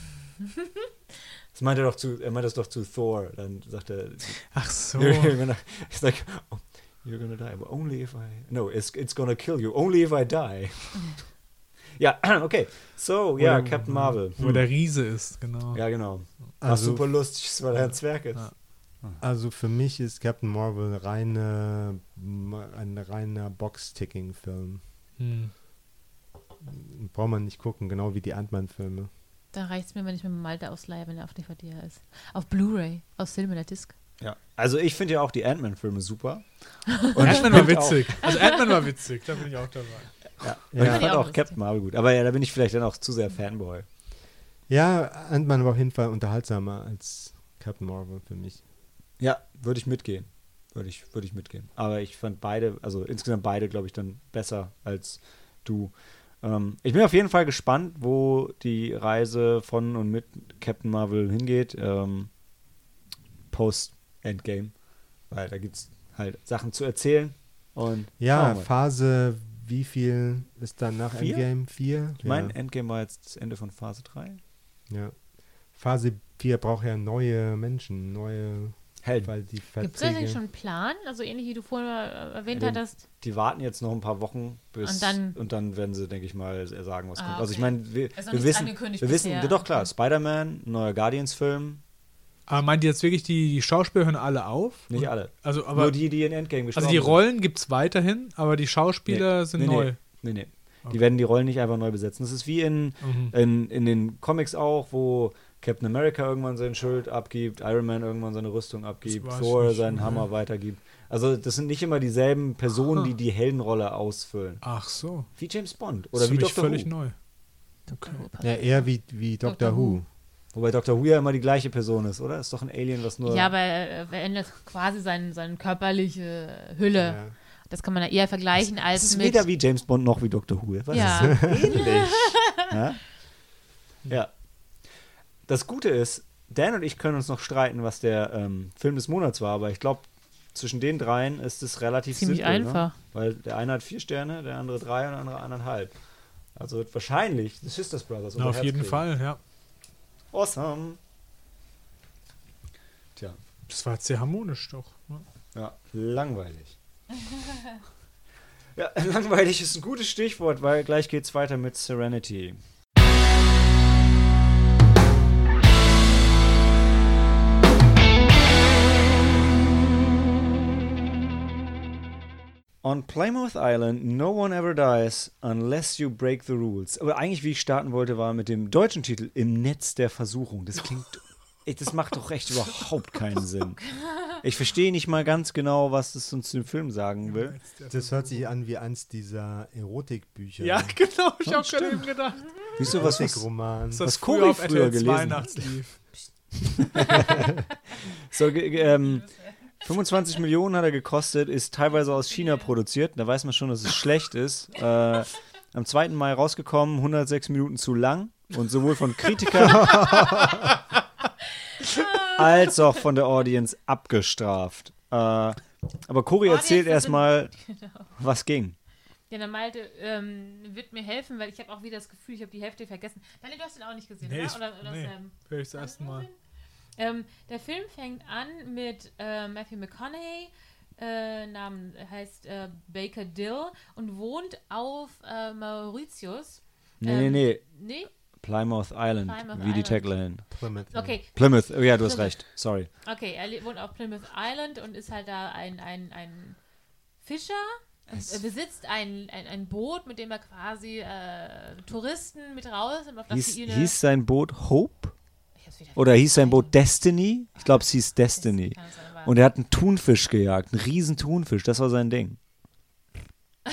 Das meinte er doch zu, er meinte das doch zu Thor. Dann sagt er, Ach so. you're, gonna, he's like, oh, you're gonna die, but only if I, no, it's, it's gonna kill you, only if I die. ja, okay. So, ja, Oder- Captain Marvel. Wo Hm. der Riese ist, genau. Ja, genau. War Also, super lustig, weil er ein Zwerg ist. Ja. also für mich ist Captain Marvel reine, ein reiner Box-Ticking-Film. Hm. Braucht man nicht gucken, genau wie die Ant-Man-Filme. Da reicht es mir, wenn ich mit dem Malte ausleihe, wenn er auf DVD ist. Auf Blu-ray, aus Cinema Disc. Also ich finde ja auch die Ant-Man-Filme super. Ant-Man war find auch- witzig. Also Ant-Man war witzig, da bin ich auch dabei. Ja, Ja. Ich Fand auch. Captain Marvel gut. Aber ja, da bin ich vielleicht dann auch zu sehr Fanboy. Ja, Ant-Man war auf jeden Fall unterhaltsamer als Captain Marvel für mich. Ja, würde ich mitgehen. Würde ich, würde ich mitgehen. Aber ich fand beide, also insgesamt beide, glaube ich, dann besser als du. Ähm, ich bin auf jeden Fall gespannt, wo die Reise von und mit Captain Marvel hingeht. Ähm, Post-Endgame. Weil da gibt es halt Sachen zu erzählen. Und Ja. Phase, wie viel ist dann nach Vier? Endgame? Vier? ich meine, Endgame war jetzt das Ende von Phase 3. ja. ja. Phase 4 braucht ja neue Menschen, neue, Helden. weil die Gibt es eigentlich schon einen Plan? Also ähnlich wie du vorher äh, erwähnt Ja, den- hattest. Die warten jetzt noch ein paar Wochen bis Und dann- und dann werden sie, denke ich mal, sagen, was Ah, kommt. Also ich okay. meine, wir, wir wissen, wir wissen, bisher. doch klar, Okay. Spider-Man, neuer Guardians-Film, Aber meint ihr jetzt wirklich, die, die Schauspieler hören alle auf? nicht Und- alle. Also, aber Nur die, die in Endgame gestorben also die. Rollen gibt es weiterhin, aber die Schauspieler sind nee, neu. Nee, nee. Okay. Die werden die Rollen nicht einfach neu besetzen. Das ist wie in, Mhm. in, in den Comics auch, wo Captain America irgendwann sein Schild abgibt, Iron Man irgendwann seine Rüstung abgibt, Thor seinen Okay. Hammer weitergibt. Also das sind nicht immer dieselben Personen, die die Heldenrolle ausfüllen. Ach so. Wie James Bond Das oder ist wie Doctor völlig Who. neu. Ja, eher wie, wie Doctor, Doctor Who. Who. Wobei Doctor Who ja immer die gleiche Person ist, oder? Ist doch ein Alien, was nur... Ja, aber er verändert quasi seine, seine körperliche Hülle. Ja. Das kann man da eher vergleichen Es als ist mit. weder wie James Bond noch wie Doctor Who. Was Ja. ist ähnlich? ja? ja. Das Gute ist, Dan und ich können uns noch streiten, was der ähm, Film des Monats war, aber ich glaube, zwischen den dreien ist es relativ Ziemlich simpel. Ne? einfach. Weil der eine hat vier Sterne, der andere drei und der andere anderthalb. Also wird wahrscheinlich The Sisters Brothers Na, auf Herz jeden kriegen. Fall, ja. Awesome. Tja, Das war jetzt sehr harmonisch doch. ne? ja, langweilig. ja, langweilig ist ein gutes Stichwort, weil gleich geht's weiter mit Serenity. On Plymouth Island, no one ever dies unless you break the rules. Aber eigentlich, wie ich starten wollte, war mit dem deutschen Titel Im Netz der Versuchung. Das klingt. Das macht doch echt überhaupt keinen Sinn. Ich verstehe nicht mal ganz genau, was es uns zu dem Film sagen will. Das hört sich an wie eins dieser Erotikbücher. Ja, genau, ich auch gerade eben gedacht. Wieso was? was Erotikroman. Das Was was Cory früher früher RTL 2 gelesen nachts lief. so, ähm, 25 Millionen hat er gekostet, ist teilweise aus China produziert. Da weiß man schon, dass es schlecht ist. Äh, am 2. Mai rausgekommen, 106 Minuten zu lang. Und sowohl von Kritikern als auch von der Audience abgestraft. Äh, aber Cory erzählt das erstmal, Genau. was ging. Ja, der Malte ähm, wird mir helfen, weil ich habe auch wieder das Gefühl, ich habe die Hälfte vergessen. Daniel, du hast ihn auch nicht gesehen, Nee, oder? ich- oder, oder nee. Sam? Hör ich das erste Mal. Ähm, der Film fängt an mit äh, Matthew McConaughey, äh, Namen heißt äh, Baker Dill und wohnt auf äh, Mauritius. Nee, Ähm, nee, nee. Nee? Plymouth Island, Plymouth wie die Island. Tagline. Plymouth. Okay, Plymouth, oh, ja, du hast recht. Sorry. okay, er wohnt auf Plymouth Island und ist halt da ein, ein, ein Fischer. Er besitzt ein, ein, ein Boot, mit dem er quasi äh, Touristen mit raus und auf das Hieß, hieß sein Boot Hope? Oder hieß sein Boot. Destiny? Ich glaube, es hieß Destiny. Und er hat einen Thunfisch gejagt, einen riesen Thunfisch, das war sein Ding.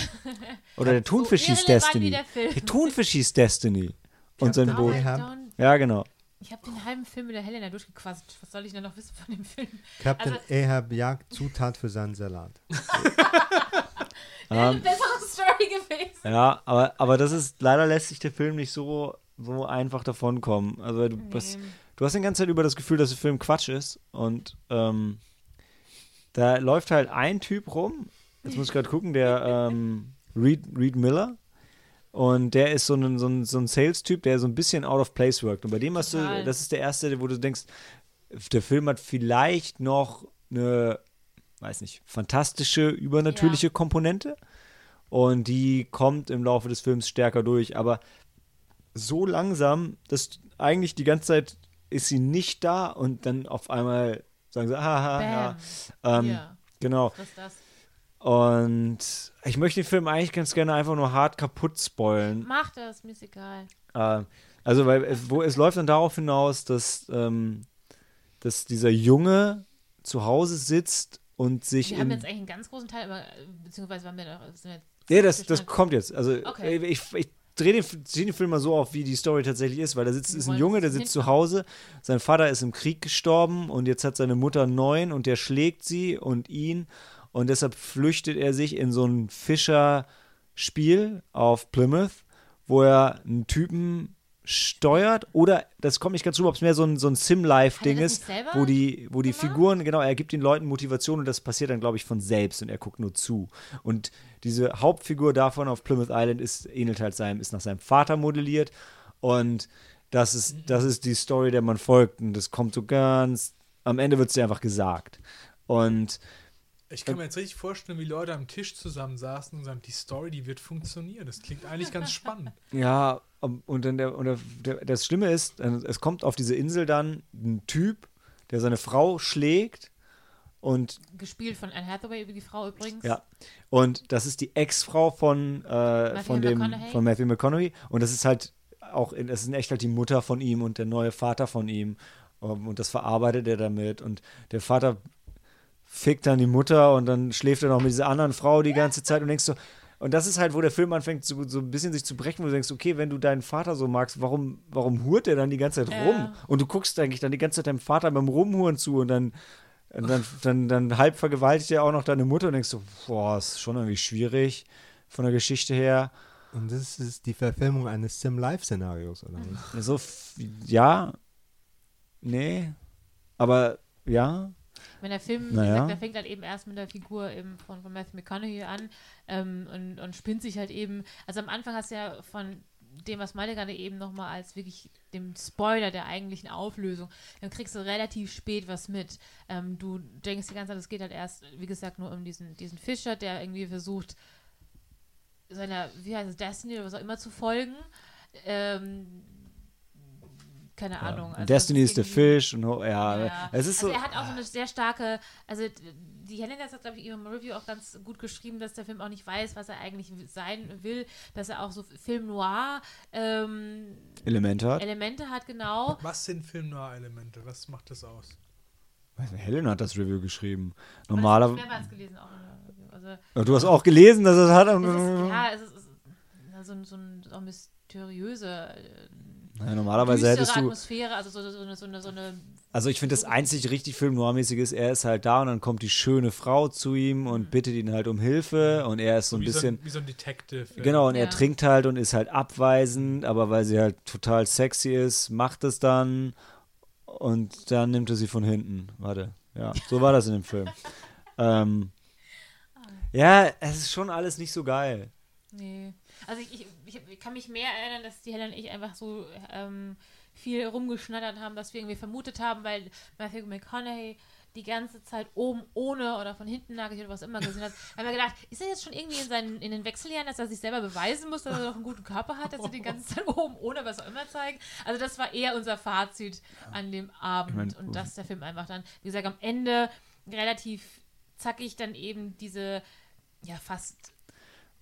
Oder der Thunfisch so hieß Destiny. der Film. Der Thunfisch hieß Destiny. Und sein Boot. Don't- Ja, genau. Ich habe den halben Film mit der Helena durchgequatscht. Was soll ich denn noch wissen von dem Film? Captain Also- Ahab jagt Zutat für seinen Salat. Wäre eine Ähm, bessere Story gewesen. ja, aber, aber das ist, leider lässt sich der Film nicht so, so einfach davonkommen. Also du, was, Nee. Du hast die ganze Zeit über das Gefühl, dass der Film Quatsch ist. Und ähm, da läuft halt ein Typ rum. Jetzt muss ich gerade gucken, der ähm, Reed, Reed Miller. Und der ist so ein, so ein, so ein Sales-Typ, der so ein bisschen out of place wirkt. Und bei dem hast du, das ist der erste, wo du denkst, der Film hat vielleicht noch eine, weiß nicht, fantastische, übernatürliche Komponente. Und die kommt im Laufe des Films stärker durch. Aber so langsam, dass eigentlich die ganze Zeit ist sie nicht da und dann auf einmal sagen sie, haha, ja. Ähm, Ja, Genau. Und ich möchte den Film eigentlich ganz gerne einfach nur hart kaputt spoilen. Mach das, mir ist egal. Äh, also, weil es, wo, es läuft dann darauf hinaus, dass, ähm, dass dieser Junge, zu Hause sitzt und sich Wir haben jetzt eigentlich einen ganz großen Teil, aber äh, beziehungsweise waren wir noch. Nee, das, das kommt jetzt. Also Okay. ich, ich drehe den, zieh den Film mal so auf, wie die Story tatsächlich ist, weil da sitzt ist ein Junge, der sitzt zu Hause, sein Vater ist im Krieg gestorben und jetzt hat seine Mutter neuen und der schlägt sie und ihn. Und deshalb flüchtet er sich in so ein Fischerspiel auf Plymouth, wo er einen Typen steuert oder das kommt nicht ganz rüber, ob es mehr so ein, so ein Sim-Life-Ding ist, wo die, wo die? Figuren, genau, er gibt den Leuten Motivation und das passiert dann, glaube ich, von selbst und er guckt nur zu. Und diese Hauptfigur davon auf Plymouth Island ist, ähnelt halt seinem, ist nach seinem Vater modelliert und das ist, das ist die Story, der man folgt und das kommt so ganz, am Ende wird es dir einfach gesagt. Und Ich kann mir jetzt richtig vorstellen, wie Leute am Tisch zusammensaßen und sagen, die Story, die wird funktionieren. Das klingt eigentlich ganz spannend. Ja, und dann der, und der, der, das Schlimme ist, äh, es kommt auf diese Insel dann ein Typ, der seine Frau schlägt und Gespielt von Anne Hathaway über die Frau übrigens. ja, und das ist die Ex-Frau von, äh, von dem von Matthew McConaughey und das ist halt auch, in, das ist in echt halt die Mutter von ihm und der neue Vater von ihm um, und das verarbeitet er damit und der Vater fickt dann die Mutter und dann schläft er noch mit dieser anderen Frau die ganze Zeit und denkst so, und das ist halt, wo der Film anfängt, so, so ein bisschen sich zu brechen, wo du denkst, okay, wenn du deinen Vater so magst, warum, warum hurt der dann die ganze Zeit Ja. rum? Und du guckst eigentlich dann die ganze Zeit deinem Vater beim Rumhuren zu und dann, und dann, dann, dann halb vergewaltigt er auch noch deine Mutter und denkst so, boah, ist schon irgendwie schwierig von der Geschichte her. Und das ist die Verfilmung eines Sim-Life-Szenarios, oder nicht? So, f- ja, nee, aber ja, Wenn der Film, wie Naja. gesagt, der fängt halt eben erst mit der Figur eben von, von Matthew McConaughey an ähm, und, und spinnt sich halt eben. Also am Anfang hast du ja von dem, was Malte gerade eben nochmal als wirklich dem Spoiler der eigentlichen Auflösung, dann kriegst du relativ spät was mit. Ähm, du denkst die ganze Zeit, es geht halt erst, wie gesagt, nur um diesen, diesen Fischer, der irgendwie versucht, seiner, wie heißt es, Destiny oder was auch immer zu folgen. Ähm, keine Ahnung. also Destiny ist der Fisch und ho- ja, ja. es ist also so. er hat auch so eine sehr starke, also die Helena hat, glaube ich, in ihrem Review auch ganz gut geschrieben, dass der Film auch nicht weiß, was er eigentlich sein will, dass er auch so Film Noir ähm, Elemente hat. Elemente hat, genau. Was sind Film-Noir-Elemente? Was macht das aus? Helen hat das Review geschrieben. Normalerweise. ich mehrmals gelesen auch in der Review. Also Du hast auch gelesen, dass er es hat. es ist, ja, es ist, es ist na, so, ein- so ein auch mysteriöse, äh, Ja, normalerweise düstere hättest du. Atmosphäre, also so, so, eine, so, eine, so eine Also ich finde das einzig richtig Film Noir-mäßig ist, er ist halt da und dann kommt die schöne Frau zu ihm und bittet ihn halt um Hilfe und er ist so ein wie, bisschen. so ein, wie so ein Detective. äh, Genau, und er Ja. trinkt halt und ist halt abweisend, aber weil sie halt total sexy ist, macht es dann und dann nimmt er sie von hinten. Warte, ja, so war das in dem Film. ähm, ja, es ist schon alles nicht so geil. Nee. Also ich, ich, ich, ich kann mich mehr erinnern, dass die Helen und ich einfach so ähm, viel rumgeschnattert haben, dass wir irgendwie vermutet haben, weil Matthew McConaughey die ganze Zeit oben ohne oder von hinten nackig oder was immer gesehen hat, haben wir gedacht, ist er jetzt schon irgendwie in, seinen, in den Wechseljahren, dass er sich selber beweisen muss, dass er noch einen guten Körper hat, dass er die ganze Zeit oben ohne was auch immer zeigt. Also das war eher unser Fazit an dem Abend Ich mein, und dass der Film einfach dann, wie gesagt, am Ende relativ zackig dann eben diese ja fast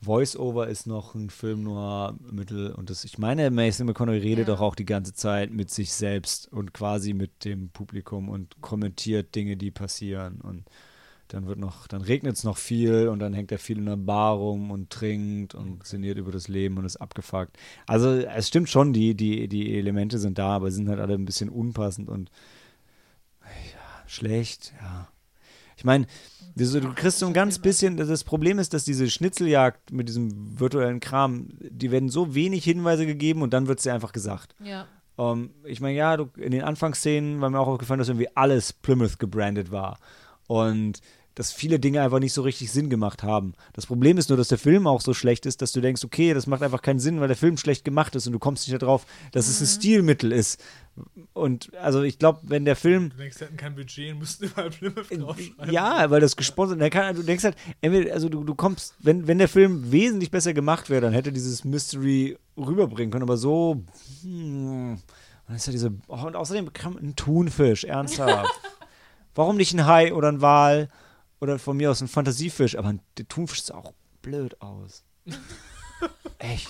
Voice-Over ist noch ein Film noir Mittel und das, ich meine, Mason McConaughey redet Ja. doch auch die ganze Zeit mit sich selbst und quasi mit dem Publikum und kommentiert Dinge, die passieren und dann wird noch, dann regnet es noch viel und dann hängt er viel in der Bar rum und trinkt und sinniert über das Leben und ist abgefuckt. Also es stimmt schon, die, die, die Elemente sind da, aber sind halt alle ein bisschen unpassend und ja, schlecht, ja. Ich meine, du, kriegst so ein ganz bisschen, das Problem ist, dass diese Schnitzeljagd mit diesem virtuellen Kram, die werden so wenig Hinweise gegeben und dann wird es dir einfach gesagt. ja Ähm, ich meine, ja, du, in den Anfangsszenen war mir auch aufgefallen, dass irgendwie alles Plymouth gebrandet war. Und dass viele Dinge einfach nicht so richtig Sinn gemacht haben. Das Problem ist nur, dass der Film auch so schlecht ist, dass du denkst, okay, das macht einfach keinen Sinn, weil der Film schlecht gemacht ist und du kommst nicht darauf, dass es ein Stilmittel ist. Und also ich glaube, wenn der Film Du denkst, sie hätten kein Budget und müssten überall Plymouth draufschreiben. Äh, ja, weil das gesponsert, der kann, du denkst halt, entweder, also du, du kommst, wenn, wenn der Film wesentlich besser gemacht wäre, dann hätte dieses Mystery rüberbringen können, aber so, hm, dann ist ja diese, oh, und außerdem kam ein Thunfisch, ernsthaft. Warum nicht ein Hai oder ein Wal oder von mir aus ein Fantasiefisch, aber ein, der Thunfisch sah auch blöd aus. Echt.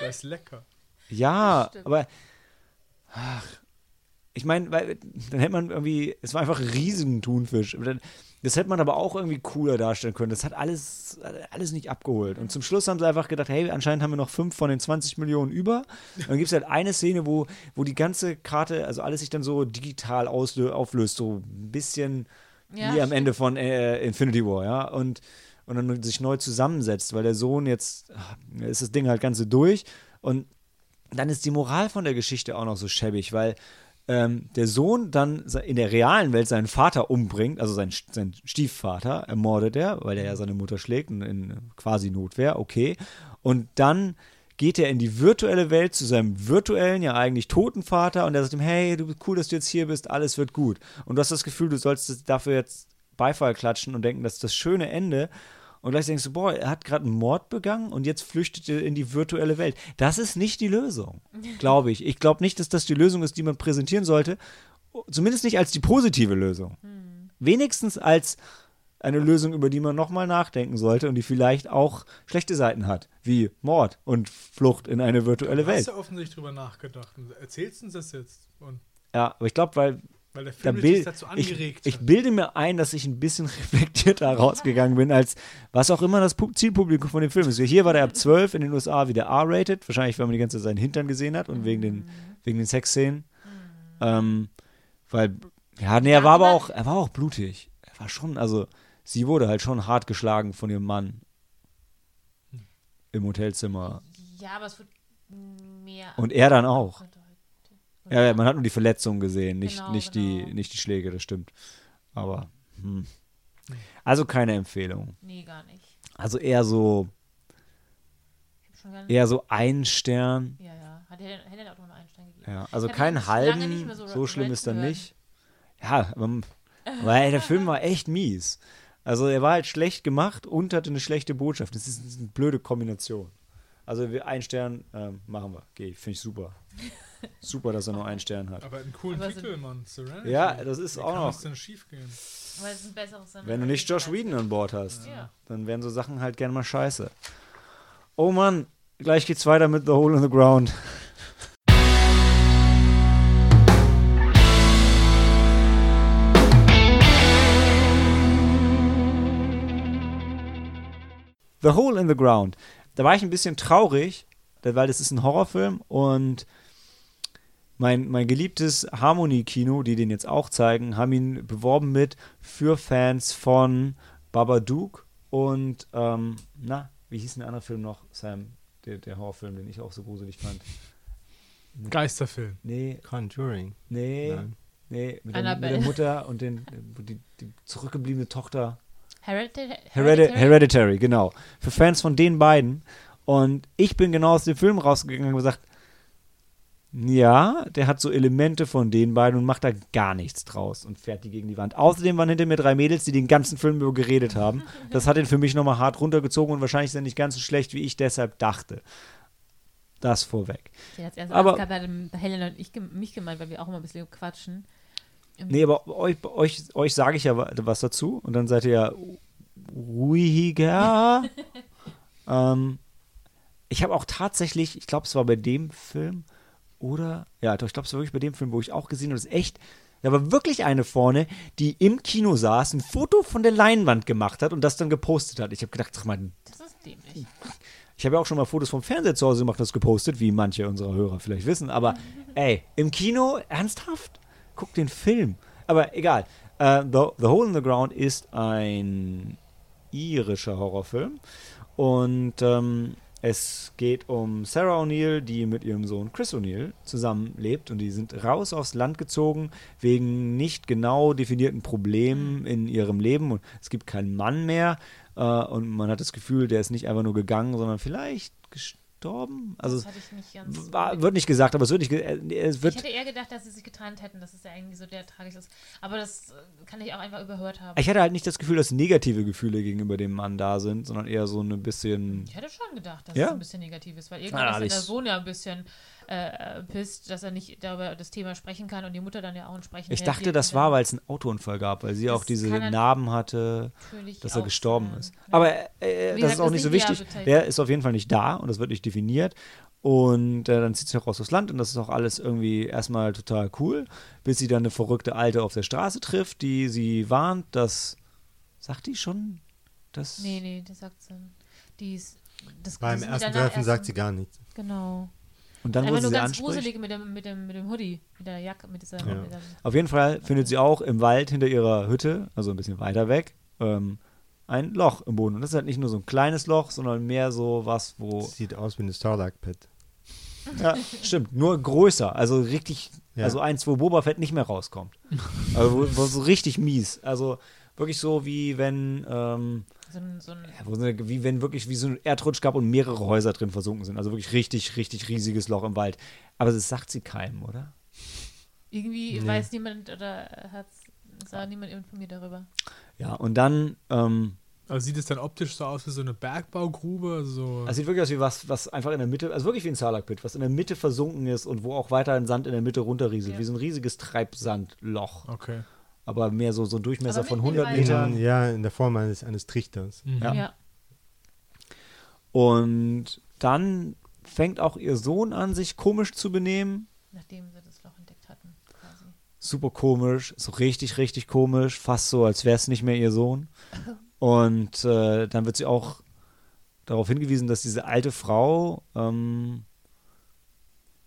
Das ist lecker. Ja, aber ach, ich meine, weil dann hätte man irgendwie, es war einfach ein riesen Thunfisch. Und dann- Das hätte man aber auch irgendwie cooler darstellen können. Das hat alles, alles nicht abgeholt. Und zum Schluss haben sie einfach gedacht, hey, anscheinend haben wir noch fünf von den 20 Millionen über. Und dann gibt es halt eine Szene, wo, wo die ganze Karte, also alles sich dann so digital auflöst, so ein bisschen Ja, wie am Ende von äh, Infinity War, ja. Und, und dann sich neu zusammensetzt, weil der Sohn jetzt, ist das Ding halt ganz so durch. Und dann ist die Moral von der Geschichte auch noch so schäbig, weil ähm, der Sohn dann in der realen Welt seinen Vater umbringt, also seinen, seinen Stiefvater ermordet er, weil er ja seine Mutter schlägt in, in quasi Notwehr, okay. Und dann geht er in die virtuelle Welt zu seinem virtuellen, ja eigentlich toten Vater und der sagt ihm, hey, du bist cool, dass du jetzt hier bist, alles wird gut. Und du hast das Gefühl, du sollst dafür jetzt Beifall klatschen und denken, das ist das schöne Ende. Und gleich denkst du, boah, er hat gerade einen Mord begangen und jetzt flüchtet er in die virtuelle Welt. Das ist nicht die Lösung, glaube ich. Ich glaube nicht, dass das die Lösung ist, die man präsentieren sollte. Zumindest nicht als die positive Lösung. Wenigstens als eine Lösung, über die man nochmal nachdenken sollte und die vielleicht auch schlechte Seiten hat, wie Mord und Flucht in eine virtuelle Du hast Welt. ja offensichtlich drüber nachgedacht. Und erzählst uns das jetzt? Und, Ja, aber ich glaube, weil weil der da Film dich bild, dazu ich, angeregt ich hat. bilde mir ein, dass ich ein bisschen reflektierter rausgegangen bin, als was auch immer das Pu- Zielpublikum von dem Film ist. Hier war der ab 12, in den USA wieder R-rated, wahrscheinlich, weil man die ganze Zeit seinen Hintern gesehen hat und wegen den, wegen den Sexszenen. Ähm, weil, ja, nee, er war aber auch, er war auch blutig. Er war schon, also, sie wurde halt schon hart geschlagen von ihrem Mann im Hotelzimmer. Ja, aber es wird mehr. Und er dann auch. Angedeutet. Ja, man hat nur die Verletzungen gesehen, nicht, Genau, nicht, genau. Die, nicht die Schläge, das stimmt. Aber, hm. Also keine Empfehlung. Nee, gar nicht. Also eher so, Ich schon eher so ein Stern. Ja, ja. Hat er, hätte auch mal einen Stein gegeben. Ja, also keinen halben, so so, schlimm ist dann nicht. Ja, aber, aber der Film war echt mies. Also er war halt schlecht gemacht und hatte eine schlechte Botschaft. Das ist, eine blöde Kombination. Also ein Stern ähm, machen wir. Geh, finde ich super. Super, dass er nur einen Stern hat. Aber einen coolen Aber Titel, Mann. Serenity. Ja, das ist Wie auch kann noch. das denn schief gehen? Weil es ein besseres Wenn du nicht Josh Whedon an Bord hast, Ja. dann werden so Sachen halt gerne mal scheiße. Oh Mann, gleich geht's weiter mit The Hole in the Ground. The Hole in the Ground. Da war ich ein bisschen traurig, weil das ist ein Horrorfilm und mein, mein geliebtes Harmony-Kino, die den jetzt auch zeigen, haben ihn beworben mit für Fans von Babadook und, ähm, na, wie hieß denn der andere Film noch, Sam? Der, der Horrorfilm, den ich auch so gruselig fand. Geisterfilm. Nee, Conjuring. nee, Nein. nee, mit der, mit der Mutter und den, die, die zurückgebliebene Tochter. Hereditary? Heredi Hereditary, genau. Für Fans von den beiden. Und ich bin genau aus dem Film rausgegangen und gesagt, ja, der hat so Elemente von den beiden und macht da gar nichts draus und fährt die gegen die Wand. Außerdem waren hinter mir drei Mädels, die den ganzen Film über geredet haben. Das hat ihn für mich nochmal hart runtergezogen und wahrscheinlich ist er nicht ganz so schlecht, wie ich deshalb dachte. Das vorweg. Ich hätte erst Aber- aber, hat dann Helena und ich mich gemeint, weil wir auch immer ein bisschen quatschen. Im- Nee, aber euch, euch, euch sage ich ja wa- was dazu und dann seid ihr ja ruhiger. ähm, ich habe auch tatsächlich, ich glaube, es war bei dem Film oder, ja, doch, ich glaube, es war wirklich bei dem Film, wo ich auch gesehen habe, das ist echt, da war wirklich eine vorne, die im Kino saß, ein Foto von der Leinwand gemacht hat und das dann gepostet hat. Ich habe gedacht, ach man, Das ist dämlich. ich habe ja auch schon mal Fotos vom Fernseher zu Hause gemacht, das gepostet, wie manche unserer Hörer vielleicht wissen. Aber ey, im Kino, ernsthaft? Guck den Film. Aber egal. Äh, the, the Hole in the Ground ist ein irischer Horrorfilm. Und ähm, es geht um Sarah O'Neill, die mit ihrem Sohn Chris O'Neill zusammenlebt. Und die sind raus aufs Land gezogen wegen nicht genau definierten Problemen in ihrem Leben. Und es gibt keinen Mann mehr. Äh, und man hat das Gefühl, der ist nicht einfach nur gegangen, sondern vielleicht gestorben. Also das hatte ich nicht ganz. war, wird nicht gesagt, aber es wird nicht. äh, Es ich wird, hätte eher gedacht, dass sie sich getrennt hätten, dass es ja irgendwie so der tragisch ist. Aber das äh, kann ich auch einfach überhört haben. ich hatte halt nicht das Gefühl, dass negative Gefühle gegenüber dem Mann da sind, sondern eher so ein bisschen. Ich hätte schon gedacht, dass Ja? es ein bisschen negativ ist, weil Ah, irgendwann ist ja ich- der Sohn ja ein bisschen äh, pisst, dass er nicht darüber das Thema sprechen kann und die Mutter dann ja auch entsprechend. Ich dachte, das war, weil es einen Autounfall gab, weil sie Das auch diese Narben hatte, dass er gestorben sein. ist. Aber äh, Wie das gesagt, ist auch das nicht so wichtig. Der ist auf jeden Fall nicht da und das wird nicht definiert. Und äh, dann zieht sie raus aufs Land und das ist auch alles irgendwie erstmal total cool, bis sie dann eine verrückte Alte auf der Straße trifft, die sie warnt, dass. Sagt die schon? Dass, Nee, nee, das sagt sie. Die ist. Das, Beim ersten Treffen sagt sie gar nichts. Genau. Und dann Einfach wurde nur sie ganz anspricht. gruselig mit dem, mit, dem, mit dem Hoodie, mit der Jacke, mit dieser. Ja. Mit Auf jeden Fall findet sie auch im Wald hinter ihrer Hütte, also ein bisschen weiter weg, ähm, ein Loch im Boden. Und das ist halt nicht nur so ein kleines Loch, sondern mehr so was, wo. Sieht aus wie eine Starlight Pit. Ja, stimmt, nur größer. Also richtig, Ja. also eins, wo Boba Fett nicht mehr rauskommt. Also wo, wo so richtig mies. Also wirklich so wie wenn, ähm, so ein, so ein ja, wo so eine, wie wenn wirklich wie so ein Erdrutsch gab und mehrere Häuser drin versunken sind. Also wirklich richtig, richtig riesiges Loch im Wald. Aber das sagt sie keinem, oder? irgendwie Nee. weiß niemand oder hat sah niemand informiert darüber. Ja, und dann, ähm, Also sieht es dann optisch so aus wie so eine Bergbaugrube? also So Es sieht wirklich aus wie was, was einfach in der Mitte, also wirklich wie ein Salak-Pit, was in der Mitte versunken ist und wo auch weiterhin Sand in der Mitte runterrieselt, Ja. wie so ein riesiges Treibsandloch. okay. Aber mehr so, so ein Durchmesser von mitten im 100 Wald. Metern. In, ja, in der Form eines, eines Trichters. Mhm. Ja. Ja. Und dann fängt auch ihr Sohn an, sich komisch zu benehmen. Nachdem sie das Loch entdeckt hatten, quasi. Super komisch, so richtig, richtig komisch, fast so, als wäre es nicht mehr ihr Sohn. Und äh, dann wird sie auch darauf hingewiesen, dass diese alte Frau, ähm,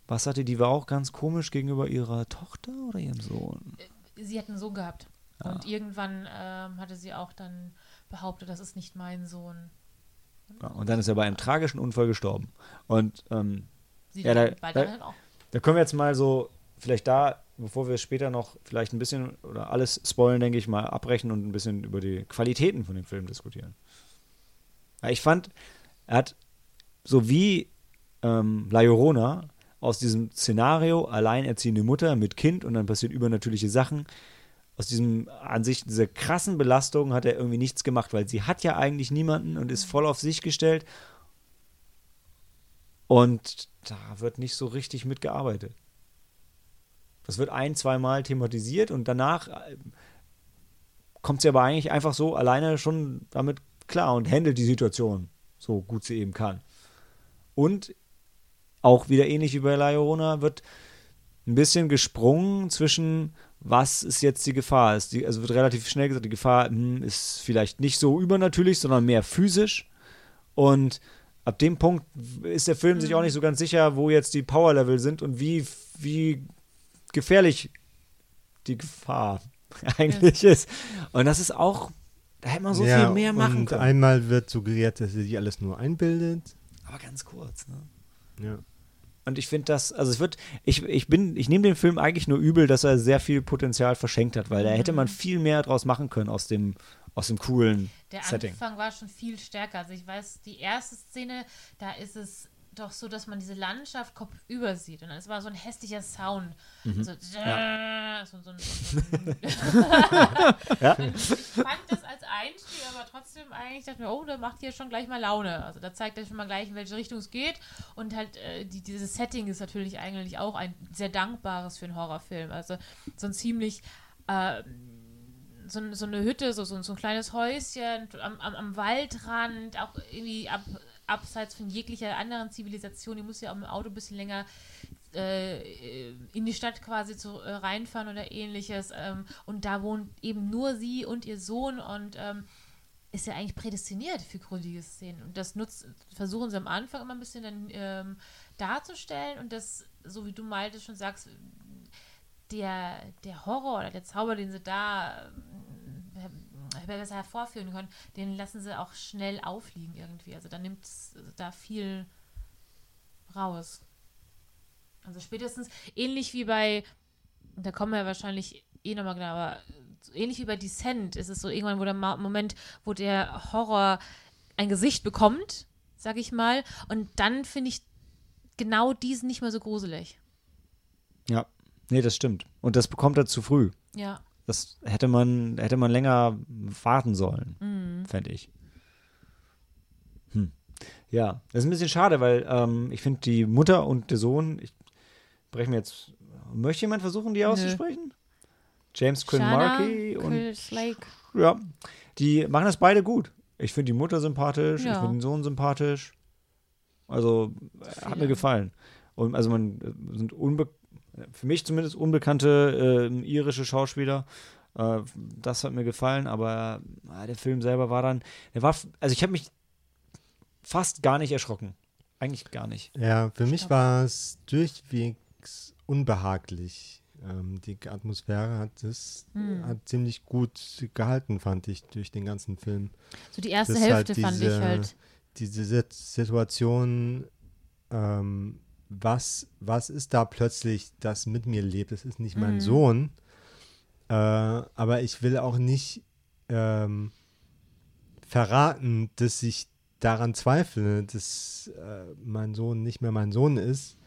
was hatte die, war auch ganz komisch gegenüber ihrer Tochter oder ihrem Sohn? Sie hat einen Sohn gehabt. Ah. Und irgendwann ähm, hatte sie auch dann behauptet, das ist nicht mein Sohn. Ja, und dann ist er bei einem tragischen Unfall gestorben. Und ähm, Sie Ja, da- da- auch. da können wir jetzt mal so, vielleicht da, bevor wir später noch vielleicht ein bisschen oder alles spoilen, denke ich mal, abbrechen und ein bisschen über die Qualitäten von dem Film diskutieren. Ja, ich fand, er hat so wie ähm, La Llorona aus diesem Szenario alleinerziehende Mutter mit Kind und dann passieren übernatürliche Sachen. Aus diesem an sich dieser krassen Belastung hat er irgendwie nichts gemacht, weil sie hat ja eigentlich niemanden und ist voll auf sich gestellt. Und da wird nicht so richtig mitgearbeitet. Das wird ein, zweimal thematisiert und danach äh, kommt sie aber eigentlich einfach so alleine schon damit klar und handelt die Situation so gut sie eben kann. Und auch wieder ähnlich wie bei La Llorona wird ein bisschen gesprungen zwischen was ist jetzt die Gefahr ist. Die, also wird relativ schnell gesagt, die Gefahr hm, ist vielleicht nicht so übernatürlich, sondern mehr physisch. Und ab dem Punkt ist der Film sich auch nicht so ganz sicher, wo jetzt die Power-Level sind und wie, wie gefährlich die Gefahr eigentlich ist. Und das ist auch, da hätte man so ja, viel mehr machen und können. einmal wird suggeriert, dass sie sich alles nur einbildet. Aber ganz kurz, ne? Ja. Und ich finde das, also es wird, ich, ich bin, ich nehme dem Film eigentlich nur übel, dass er sehr viel Potenzial verschenkt hat, weil da hätte man viel mehr draus machen können aus dem, aus dem coolen Der Setting. Anfang war schon viel stärker. Also ich weiß, die erste Szene, da ist es doch so, dass man diese Landschaft kopfüber sieht. Und es war so ein hässlicher Sound. Mhm. So, so, so, so, ein- Ja. Ich fand das als Einstieg, aber trotzdem eigentlich dachte ich mir, oh, der macht hier schon gleich mal Laune. Also da zeigt er schon mal gleich, in welche Richtung es geht. Und halt, äh, die, dieses Setting ist natürlich eigentlich auch ein sehr dankbares für einen Horrorfilm. Also so ein ziemlich äh, so, so eine Hütte, so, so, so ein kleines Häuschen am, am, am Waldrand, auch irgendwie ab, abseits von jeglicher anderen Zivilisation. Die muss ja auch mit dem Auto ein bisschen länger äh, in die Stadt quasi zu, äh, reinfahren oder ähnliches. Ähm, und da wohnt eben nur sie und ihr Sohn und ähm, ist ja eigentlich prädestiniert für gruselige Szenen. Und das nutzt, versuchen sie am Anfang immer ein bisschen dann ähm, darzustellen und das, so wie du meintest, schon sagst, der, der Horror oder der Zauber, den sie da äh, besser hervorführen können, den lassen sie auch schnell aufliegen irgendwie. Also da nimmt es da viel raus. Also spätestens ähnlich wie bei, da kommen wir wahrscheinlich eh nochmal genau, aber ähnlich wie bei Descent ist es so irgendwann, wo der Moment, wo der Horror ein Gesicht bekommt, sag ich mal, und dann finde ich genau diesen nicht mehr so gruselig. Ja, nee, das stimmt. Und das bekommt er zu früh. Ja. Das hätte man, hätte man länger warten sollen, Mhm. fände ich. Hm. Ja, das ist ein bisschen schade, weil ähm, ich finde, die Mutter und der Sohn, ich, brechen wir jetzt. Möchte jemand versuchen, die auszusprechen? James Quinn Shana, Markey und Kilslake. ja, die machen das beide gut. Ich finde die Mutter sympathisch, ich Ja. finde den Sohn sympathisch. Also äh, hat mir gefallen. Und also man äh, sind unbe für mich zumindest unbekannte äh, irische Schauspieler. Äh, das hat mir gefallen, aber äh, der Film selber war dann, der war, also ich habe mich fast gar nicht erschrocken. Eigentlich gar nicht. Ja, für mich war es durchwegs unbehaglich. Ähm, die Atmosphäre hat es Hm. hat ziemlich gut gehalten, fand ich, durch den ganzen Film. So die erste Das halt Hälfte fand ich diese- halt. Diese Sit- Situation, ähm, was, was ist da plötzlich, das mit mir lebt? Es ist nicht mein Mhm. Sohn, äh, aber ich will auch nicht ähm, verraten, dass ich daran zweifle, dass äh, mein Sohn nicht mehr mein Sohn ist,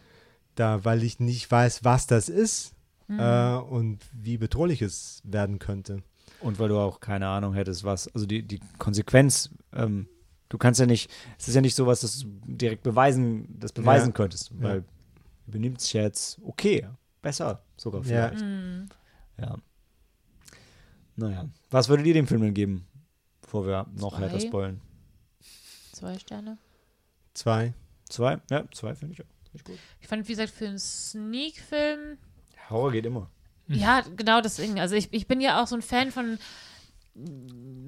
da, weil ich nicht weiß, was das ist Mhm. äh, und wie bedrohlich es werden könnte. Und weil du auch keine Ahnung hättest, was, also die, die Konsequenz, ähm, du kannst ja nicht, es ist ja nicht sowas, dass du direkt beweisen, das beweisen Ja. könntest, Ja. weil übernimmt sich jetzt okay, besser sogar Ja. vielleicht. Mhm. Ja. Naja, was würdet ihr dem Film denn geben, bevor wir noch Zwei. härter spoilen? Zwei Sterne. Zwei. Zwei? Ja, zwei finde ich auch. Finde ich gut. Ich fand, wie gesagt, für einen Sneak-Film Horror geht immer. Ja, genau deswegen. Also ich, ich bin ja auch so ein Fan von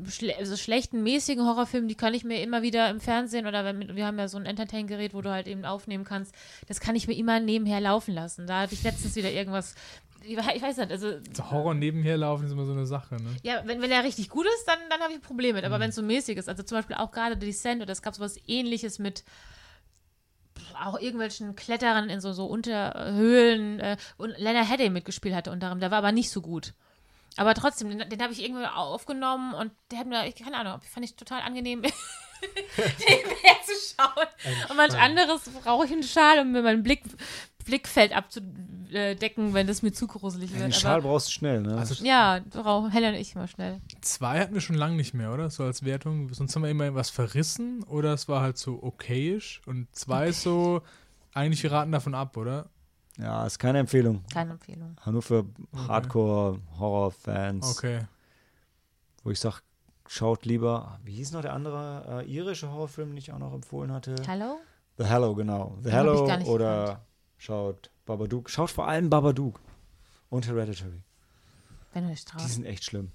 schle so schlechten, mäßigen Horrorfilmen, die kann ich mir immer wieder im Fernsehen oder wenn, wir haben ja so ein Entertain-Gerät, wo du halt eben aufnehmen kannst, das kann ich mir immer nebenher laufen lassen. Da hatte ich letztens wieder irgendwas, ich we- ich weiß nicht, also So Horror nebenher laufen ist immer so eine Sache, ne? ja, wenn, wenn der richtig gut ist, dann, dann habe ich ein Problem mit. Aber wenn es so mäßig ist, also zum Beispiel auch gerade The Descent oder es gab sowas ähnliches mit auch irgendwelchen Kletterern in so, so Unterhöhlen äh, und Lena Headey mitgespielt hatte unter anderem. Der war aber nicht so gut. Aber trotzdem, den, den habe ich irgendwie aufgenommen und der hat mir, ich, keine Ahnung, fand ich total angenehm, nebenher zu schauen. Und manch anderes brauche ich einen Schal, um mir mein Blick, Blickfeld abzudecken, wenn das mir zu gruselig Den wird. Schal Aber, brauchst du schnell, ne? Also ja, brauchen Helen und ich immer schnell. zwei hatten wir schon lange nicht mehr, oder? So als Wertung. Sonst haben wir immer was verrissen oder es war halt so okayisch. Und zwei ist so, eigentlich wir raten davon ab, oder? Ja, ist keine Empfehlung. Keine Empfehlung. Nur für Hardcore-Horror-Fans. Okay. wo ich sage, schaut lieber, wie hieß noch der andere äh, irische Horrorfilm, den ich auch noch empfohlen hatte? Hallo? The Hello, genau. The Den hab ich Hello gar nicht oder schaut Babadook. Schaut vor allem Babadook und Hereditary. Wenn du dich Die traust. sind echt schlimm.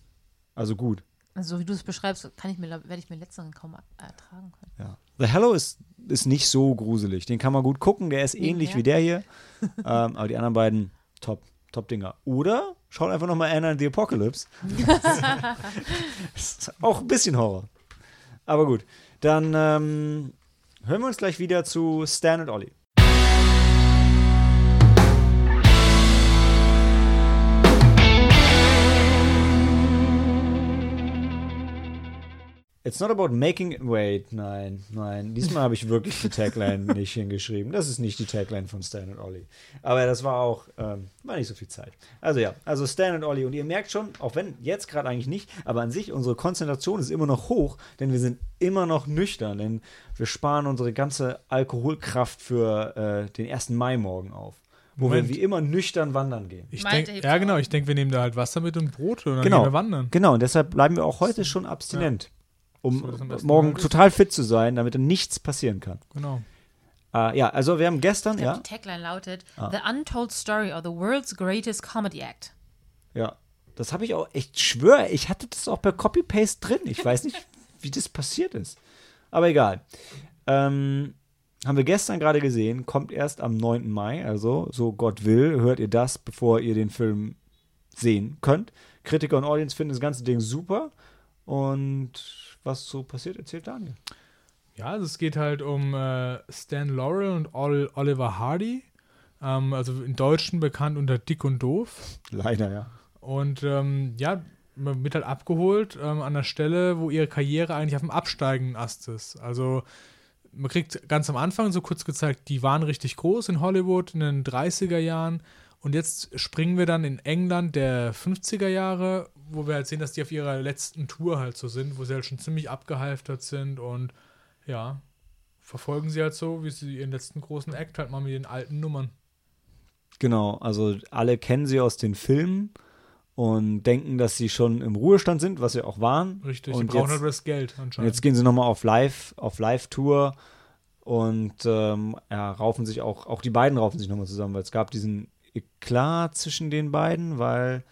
Also gut. Also, so wie du es beschreibst, kann ich mir, werde ich mir letzteren kaum ertragen können. Ja. The Hello ist, ist nicht so gruselig. Den kann man gut gucken. Der ist ähnlich Nebenher. wie der hier. ähm, aber die anderen beiden, top. Top-Dinger. Oder schaut einfach nochmal Anna and the Apocalypse. ist auch ein bisschen Horror. Aber gut. Dann ähm, hören wir uns gleich wieder zu Stan und Ollie. It's not about making. Wait, nein, nein. Diesmal habe ich wirklich die Tagline nicht hingeschrieben. Das ist nicht die Tagline von Stan und Ollie. Aber das war auch, ähm, war nicht so viel Zeit. Also ja, also Stan und Ollie. Und ihr merkt schon, auch wenn jetzt gerade eigentlich nicht, aber an sich, unsere Konzentration ist immer noch hoch, denn wir sind immer noch nüchtern, denn wir sparen unsere ganze Alkoholkraft für äh, den 1. Mai morgen auf. Wo Moment. wir wie immer nüchtern wandern gehen. Ich Malte denk, ja, genau. Ich denke, wir nehmen da halt Wasser mit und Brot und dann Genau. gehen wir wandern. Genau, und deshalb bleiben wir auch heute schon abstinent. Um morgen total fit zu sein, damit dann nichts passieren kann. Genau. Äh, ja, also wir haben gestern, Ich glaub, ja, Die Tagline lautet Ah. The Untold Story of the World's Greatest Comedy Act. ja, das habe ich auch, ich schwöre, ich hatte das auch per Copy-Paste drin. Ich weiß nicht, wie das passiert ist. Aber egal. Ähm, haben wir gestern gerade gesehen, kommt erst am 9. Mai, also so Gott will, hört ihr das, bevor ihr den Film sehen könnt. Kritiker und Audience finden das ganze Ding super. Und was so passiert, erzählt Daniel. Ja, also es geht halt um äh, Stan Laurel und Ol Oliver Hardy. Ähm, also im Deutschen bekannt unter Dick und Doof. Leider, ja. Und ähm, ja, man wird halt abgeholt ähm, an der Stelle, wo ihre Karriere eigentlich auf dem absteigenden Ast ist. Also man kriegt ganz am Anfang so kurz gezeigt, die waren richtig groß in Hollywood in den 30er Jahren. Und jetzt springen wir dann in England der 50er Jahre, wo wir halt sehen, dass die auf ihrer letzten Tour halt so sind, wo sie halt schon ziemlich abgehalftert sind und ja, verfolgen sie halt so, wie sie ihren letzten großen Act halt mal mit den alten Nummern. Genau, also alle kennen sie aus den Filmen und denken, dass sie schon im Ruhestand sind, was sie auch waren. Richtig, und die brauchen jetzt, halt das Geld und anscheinend. jetzt gehen sie nochmal auf Live, auf Live-Tour und ähm, ja, raufen sich auch, auch die beiden raufen sich nochmal zusammen, weil es gab diesen Eklat zwischen den beiden, weil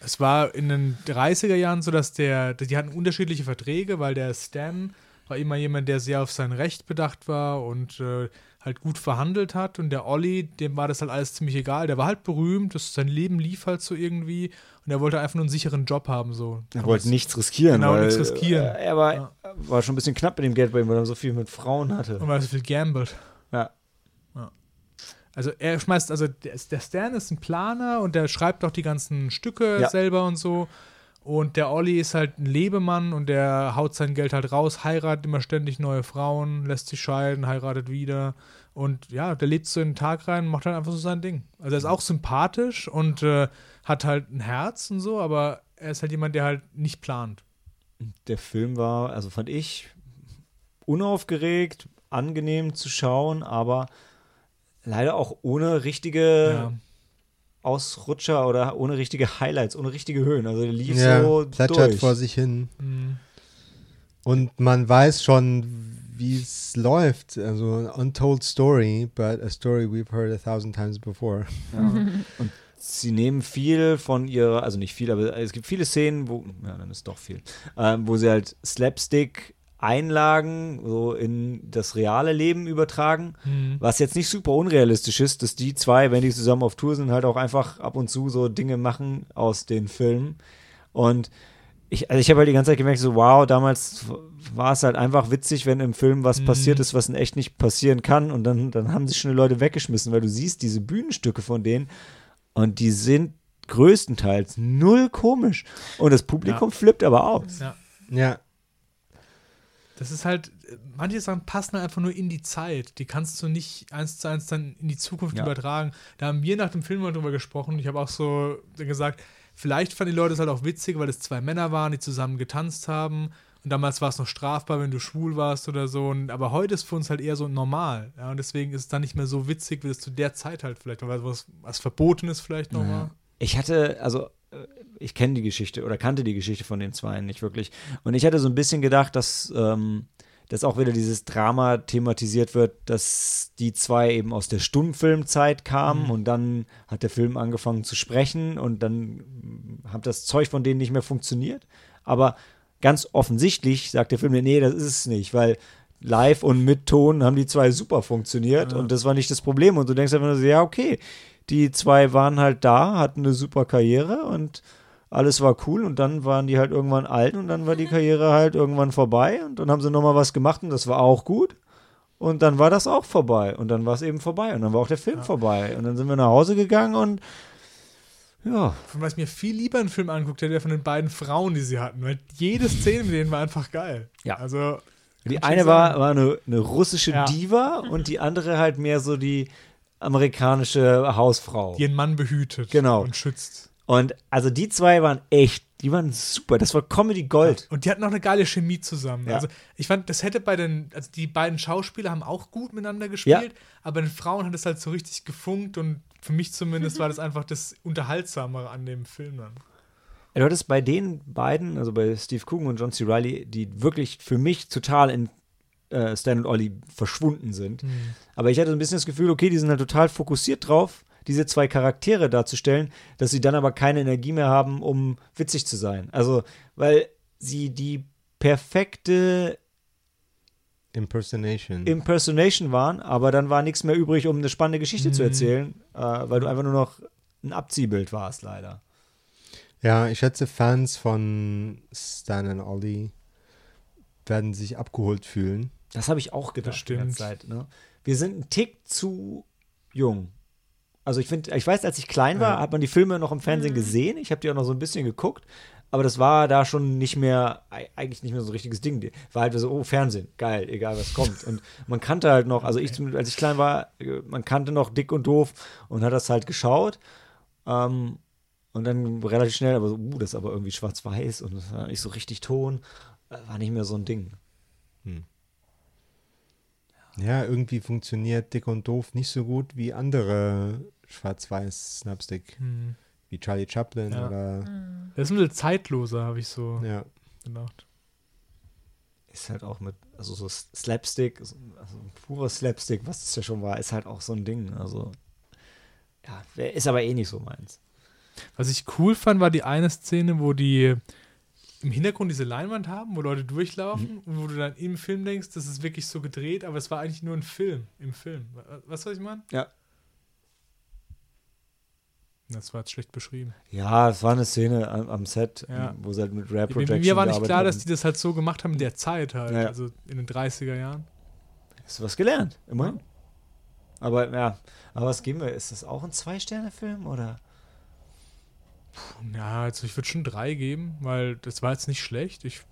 Es war in den 30er Jahren so, dass der, die hatten unterschiedliche Verträge, weil der Stan war immer jemand, der sehr auf sein Recht bedacht war und äh, halt gut verhandelt hat. Und der Olli, dem war das halt alles ziemlich egal. Der war halt berühmt, das, sein Leben lief halt so irgendwie und er wollte einfach nur einen sicheren Job haben. So. er wollte nichts riskieren. Genau, weil, nichts riskieren. äh, Er war, Ja. war schon ein bisschen knapp mit dem Geld bei ihm, weil er so viel mit Frauen hatte. Und weil er so viel gambelt. Ja. Also er schmeißt, also der, der Stan ist ein Planer und der schreibt auch die ganzen Stücke Ja. selber und so. Und der Olli ist halt ein Lebemann und der haut sein Geld halt raus, heiratet immer ständig neue Frauen, lässt sich scheiden, heiratet wieder. Und ja, der lebt so in den Tag rein und macht halt einfach so sein Ding. Also er ist auch sympathisch und äh, hat halt ein Herz und so, aber er ist halt jemand, der halt nicht plant. Der Film war, also fand ich, unaufgeregt, angenehm zu schauen, aber leider auch ohne richtige Ja. Ausrutscher oder ohne richtige Highlights, ohne richtige Höhen. Also der lief Ja, so plätschert durch. vor sich hin. Mhm. Und man weiß schon, wie es läuft. Also untold story, but a story we've heard a thousand times before. Ja. Und sie nehmen viel von ihrer, also nicht viel, aber es gibt viele Szenen, wo, ja, dann ist doch viel, ähm, wo sie halt Slapstick Einlagen so in das reale Leben übertragen, Mhm. was jetzt nicht super unrealistisch ist, dass die zwei, wenn die zusammen auf Tour sind, halt auch einfach ab und zu so Dinge machen aus den Filmen. Und ich, also ich habe halt die ganze Zeit gemerkt, so wow, damals war es halt einfach witzig, wenn im Film was Mhm. passiert ist, was in echt nicht passieren kann. Und dann, dann haben sich schon die Leute weggeschmissen, weil du siehst diese Bühnenstücke von denen und die sind größtenteils null komisch. Und das Publikum flippt aber aus. Ja. Ja, Das ist halt, manche Sachen passen halt einfach nur in die Zeit. Die kannst du nicht eins zu eins dann in die Zukunft Ja. übertragen. Da haben wir nach dem Film mal drüber gesprochen. Ich habe auch so gesagt, vielleicht fanden die Leute es halt auch witzig, weil es zwei Männer waren, die zusammen getanzt haben. Und damals war es noch strafbar, wenn du schwul warst oder so. Und, aber heute ist für uns halt eher so normal. Ja, und deswegen ist es dann nicht mehr so witzig, wie es zu der Zeit halt vielleicht war, was, was verboten ist vielleicht noch mal. Ich hatte, also äh, ich kenne die Geschichte oder kannte die Geschichte von den Zweien nicht wirklich. Und ich hatte so ein bisschen gedacht, dass, ähm, dass auch wieder dieses Drama thematisiert wird, dass die zwei eben aus der Stummfilmzeit kamen Mhm. und dann hat der Film angefangen zu sprechen und dann hat das Zeug von denen nicht mehr funktioniert. Aber ganz offensichtlich sagt der Film, nee, das ist es nicht, weil live und mit Ton haben die zwei super funktioniert Ja. und das war nicht das Problem. Und du denkst einfach nur so, ja, okay, die zwei waren halt da, hatten eine super Karriere und alles war cool und dann waren die halt irgendwann alt und dann war die Karriere halt irgendwann vorbei und dann haben sie nochmal was gemacht und das war auch gut und dann war das auch vorbei und dann war es eben vorbei und dann war auch der Film Ja. vorbei und dann sind wir nach Hause gegangen und ja, Von was mir viel lieber einen Film anguckt hätte, der von den beiden Frauen, die sie hatten. Weil jede Szene mit denen war einfach geil. Ja. Also, die eine war, war eine, eine russische Ja. Diva und die andere halt mehr so die amerikanische Hausfrau. die ihren Mann behütet Genau. und schützt. Und also die zwei waren echt, die waren super. Das war Comedy Gold. Und die hatten auch eine geile Chemie zusammen. Ja. Also ich fand, das hätte bei den, also die beiden Schauspieler haben auch gut miteinander gespielt, aber den Frauen hat es halt so richtig gefunkt und für mich zumindest war das einfach das Unterhaltsamere an dem Film dann. Ja, Du hattest bei den beiden, also bei Steve Coogan und John C. Reilly, die wirklich für mich total in äh, Stan und Ollie verschwunden sind. Aber ich hatte so ein bisschen das Gefühl, okay, die sind halt total fokussiert drauf, diese zwei Charaktere darzustellen, dass sie dann aber keine Energie mehr haben, um witzig zu sein. Also, weil sie die perfekte Impersonation. Impersonation waren, aber dann war nichts mehr übrig, um eine spannende Geschichte zu Mhm. erzählen, äh, weil du einfach nur noch ein Abziehbild warst, leider. ja, ich schätze, Fans von Stan und Ollie werden sich abgeholt fühlen. Das habe ich auch gedacht Das stimmt. Zeit. Ne? Wir sind ein Tick zu jung. Also ich finde, ich weiß, als ich klein war, Ja. hat man die Filme noch im Fernsehen gesehen. Ich habe die auch noch so ein bisschen geguckt. Aber das war da schon nicht mehr, ei- eigentlich nicht mehr so ein richtiges Ding. War halt so, oh, Fernsehen, geil, egal was kommt. Und man kannte halt noch, also ich, zum- als ich klein war, äh, man kannte noch dick und doof und hat das halt geschaut. Ähm, und dann relativ schnell, aber so, uh, das ist aber irgendwie schwarz-weiß und das war nicht so richtig Ton. Äh, War nicht mehr so ein Ding. Ja, irgendwie funktioniert Dick und Doof nicht so gut wie andere schwarz-weiß Snapstick Hm. wie Charlie Chaplin Ja. oder Das ist ein bisschen zeitloser, habe ich so ja. gedacht. Ist halt auch mit, also so Slapstick, so- also purer Slapstick, was das ja schon war, ist halt auch so ein Ding. Also, ja, ist aber eh nicht so meins. Was ich cool fand, war die eine Szene, wo die im Hintergrund diese Leinwand haben, wo Leute durchlaufen und wo du dann im Film denkst, das ist wirklich so gedreht, aber es war eigentlich nur ein Film im Film. Wa- Was soll ich meinen? Ja. Das war jetzt schlecht beschrieben. Ja, es war eine Szene am, am Set, Ja. wo sie halt mit Rare Mir, Projection mir war nicht klar, dass die das halt so gemacht haben in der Zeit halt, Ja. also in den 30er Jahren. Hast du was gelernt, immerhin. Aber ja, aber was geben wir? Ist das auch ein Zwei-Sterne-Film oder? Ja, also ich würde schon drei geben, weil das war jetzt nicht schlecht. Ich,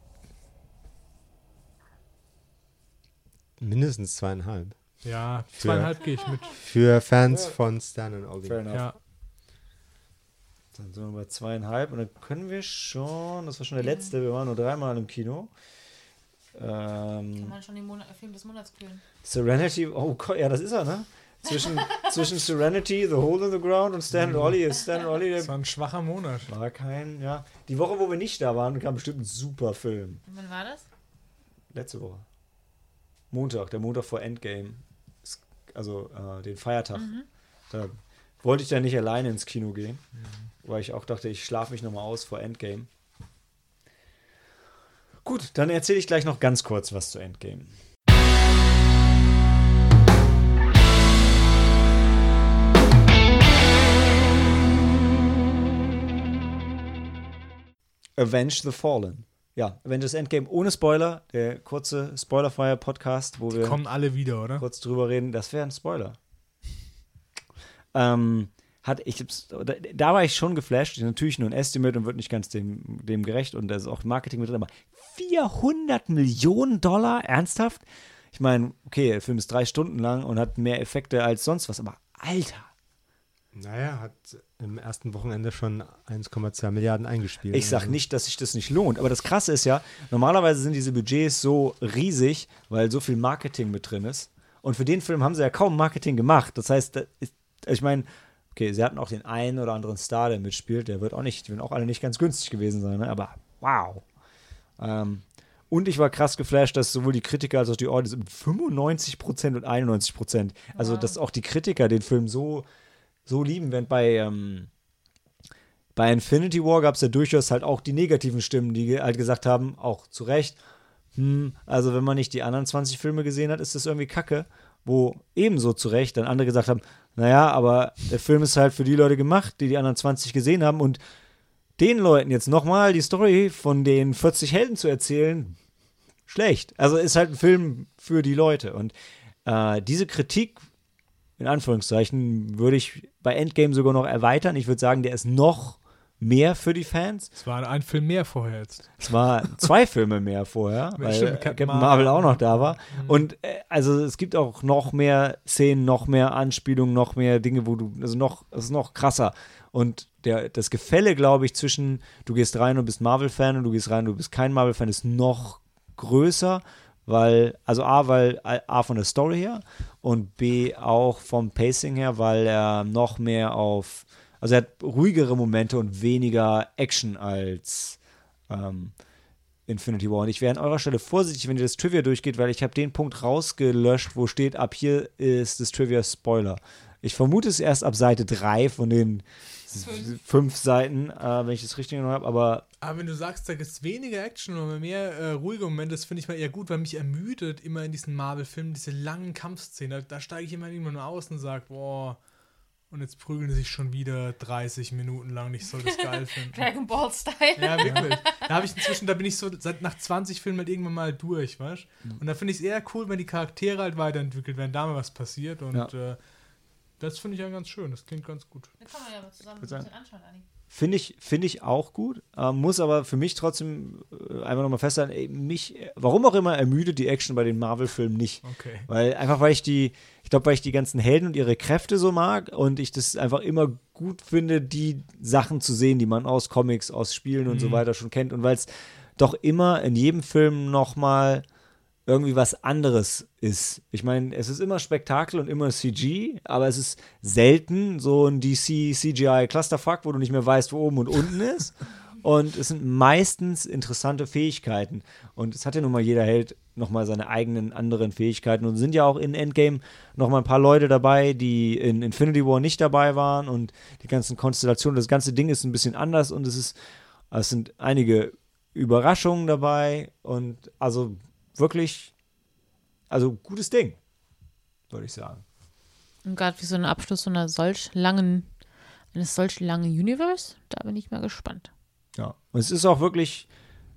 mindestens zweieinhalb. ja, zweieinhalb gehe ich mit. Für Fans von Stan und Ollie. Fair enough. Ja. Dann sind wir bei zweieinhalb und dann können wir schon, das war schon der letzte, wir waren nur dreimal im Kino. Kann Ähm, man schon den Monat, Film des Monats kühlen. Serenity, oh Gott, ja, das ist er, ne? Zwischen, zwischen Serenity, The Hole in the Ground und Stan und Ollie ist Stan Ollie Das der war ein schwacher Monat. war kein, ja. Die Woche, wo wir nicht da waren, kam bestimmt ein super Film. Und wann war das? Letzte Woche. Montag, der Montag vor Endgame. Also äh, den Feiertag. Da wollte ich dann nicht alleine ins Kino gehen, weil ich auch dachte, ich schlafe mich nochmal aus vor Endgame. Gut, dann erzähle ich gleich noch ganz kurz was zu Endgame. Avenge the Fallen. Ja, Avengers Endgame ohne Spoiler, der kurze spoilerfreie Podcast, wo Die wir kommen alle wieder, oder? kurz drüber reden, das wäre ein Spoiler. Ähm, hat ich da, war ich schon geflasht, natürlich nur ein Estimate und wird nicht ganz dem, dem gerecht und da ist auch Marketing mit drin, aber 400 Millionen Dollar, ernsthaft? Ich meine, okay, der Film ist drei Stunden lang und hat mehr Effekte als sonst was, aber Alter, Naja, hat im ersten Wochenende schon 1,2 Milliarden eingespielt. Ich sag Also, nicht, dass sich das nicht lohnt, aber das Krasse ist ja, normalerweise sind diese Budgets so riesig, weil so viel Marketing mit drin ist. Und für den Film haben sie ja kaum Marketing gemacht. Das heißt, da ist, ich meine, okay, sie hatten auch den einen oder anderen Star, der mitspielt. Der wird auch nicht, die werden auch alle nicht ganz günstig gewesen sein, ne? aber wow. Ähm, und ich war krass geflasht, dass sowohl die Kritiker als auch die Audience mit 95% und 91%. Also, Wow. dass auch die Kritiker den Film so, so lieben, während bei, ähm, bei Infinity War gab es ja durchaus halt auch die negativen Stimmen, die halt gesagt haben, auch zu Recht, hm, also wenn man nicht die anderen 20 Filme gesehen hat, ist das irgendwie kacke. Wo ebenso zu Recht dann andere gesagt haben, naja, aber der Film ist halt für die Leute gemacht, die die anderen 20 gesehen haben und den Leuten jetzt nochmal die Story von den 40 Helden zu erzählen, schlecht. Also ist halt ein Film für die Leute. Und äh, diese Kritik, in Anführungszeichen, würde ich bei Endgame sogar noch erweitern. Ich würde sagen, der ist noch mehr für die Fans. Es war ein Film mehr vorher jetzt. Es war zwei Filme mehr vorher, weil stimmt, Captain, Marvel Marvel. auch noch da war. Und äh, also es gibt auch noch mehr Szenen, noch mehr Anspielungen, noch mehr Dinge, wo du, also noch, es ist noch krasser. Und der, das Gefälle, glaube ich, zwischen du gehst rein und bist Marvel-Fan und du gehst rein und du bist kein Marvel-Fan, ist noch größer, weil, also A, weil A von der Story her und B auch vom Pacing her, weil er noch mehr auf, also er hat ruhigere Momente und weniger Action als ähm, Infinity War. Und ich wäre an eurer Stelle vorsichtig, wenn ihr das Trivia durchgeht, weil ich habe den Punkt rausgelöscht, wo steht, ab hier ist das Trivia Spoiler. Ich vermute es erst ab Seite 3 von den Fünf. fünf Seiten, äh, wenn ich das richtig genommen habe, aber Aber wenn du sagst, da gibt es weniger Action oder mehr äh, ruhige Momente, das finde ich mal eher gut, weil mich ermüdet immer in diesen Marvel-Filmen diese langen Kampfszenen. Da, da steige ich immer irgendwann nur aus und sage, boah, und jetzt prügeln sie sich schon wieder 30 Minuten lang. Ich soll das geil finden. Dragon Ball Style. Ja, wirklich. Da habe ich inzwischen, da bin ich so seit nach 20 Filmen halt irgendwann mal durch, weißt Mhm. Und da finde ich es eher cool, wenn die Charaktere halt weiterentwickelt werden, da mal was passiert. Und Ja. äh, das finde ich ja ganz schön. Das klingt ganz gut. Da kann man ja mal zusammen ein bisschen anschauen, Anni. Finde ich, finde ich auch gut, äh, muss aber für mich trotzdem äh, einfach nochmal festhalten, ey, mich, warum auch immer, ermüdet die Action bei den Marvel-Filmen nicht. Okay. Weil einfach, weil ich die, ich glaube, weil ich die ganzen Helden und ihre Kräfte so mag und ich das einfach immer gut finde, die Sachen zu sehen, die man aus Comics, aus Spielen und so Mhm. weiter schon kennt und weil es doch immer in jedem Film nochmal irgendwie was anderes ist. Ich meine, es ist immer Spektakel und immer CG, aber es ist selten so ein DC CGI Clusterfuck, wo du nicht mehr weißt, wo oben und unten ist. Und es sind meistens interessante Fähigkeiten. Und es hat ja nun mal jeder Held nochmal seine eigenen anderen Fähigkeiten. Und sind ja auch in Endgame nochmal ein paar Leute dabei, die in Infinity War nicht dabei waren. Und die ganzen Konstellationen, das ganze Ding ist ein bisschen anders und es ist, es sind einige Überraschungen dabei. Und also wirklich, also gutes Ding, würde ich sagen. Und gerade wie so ein Abschluss so einer solch langen, eines solch langen Universe, da bin ich mal gespannt. Ja. Und es ist auch wirklich,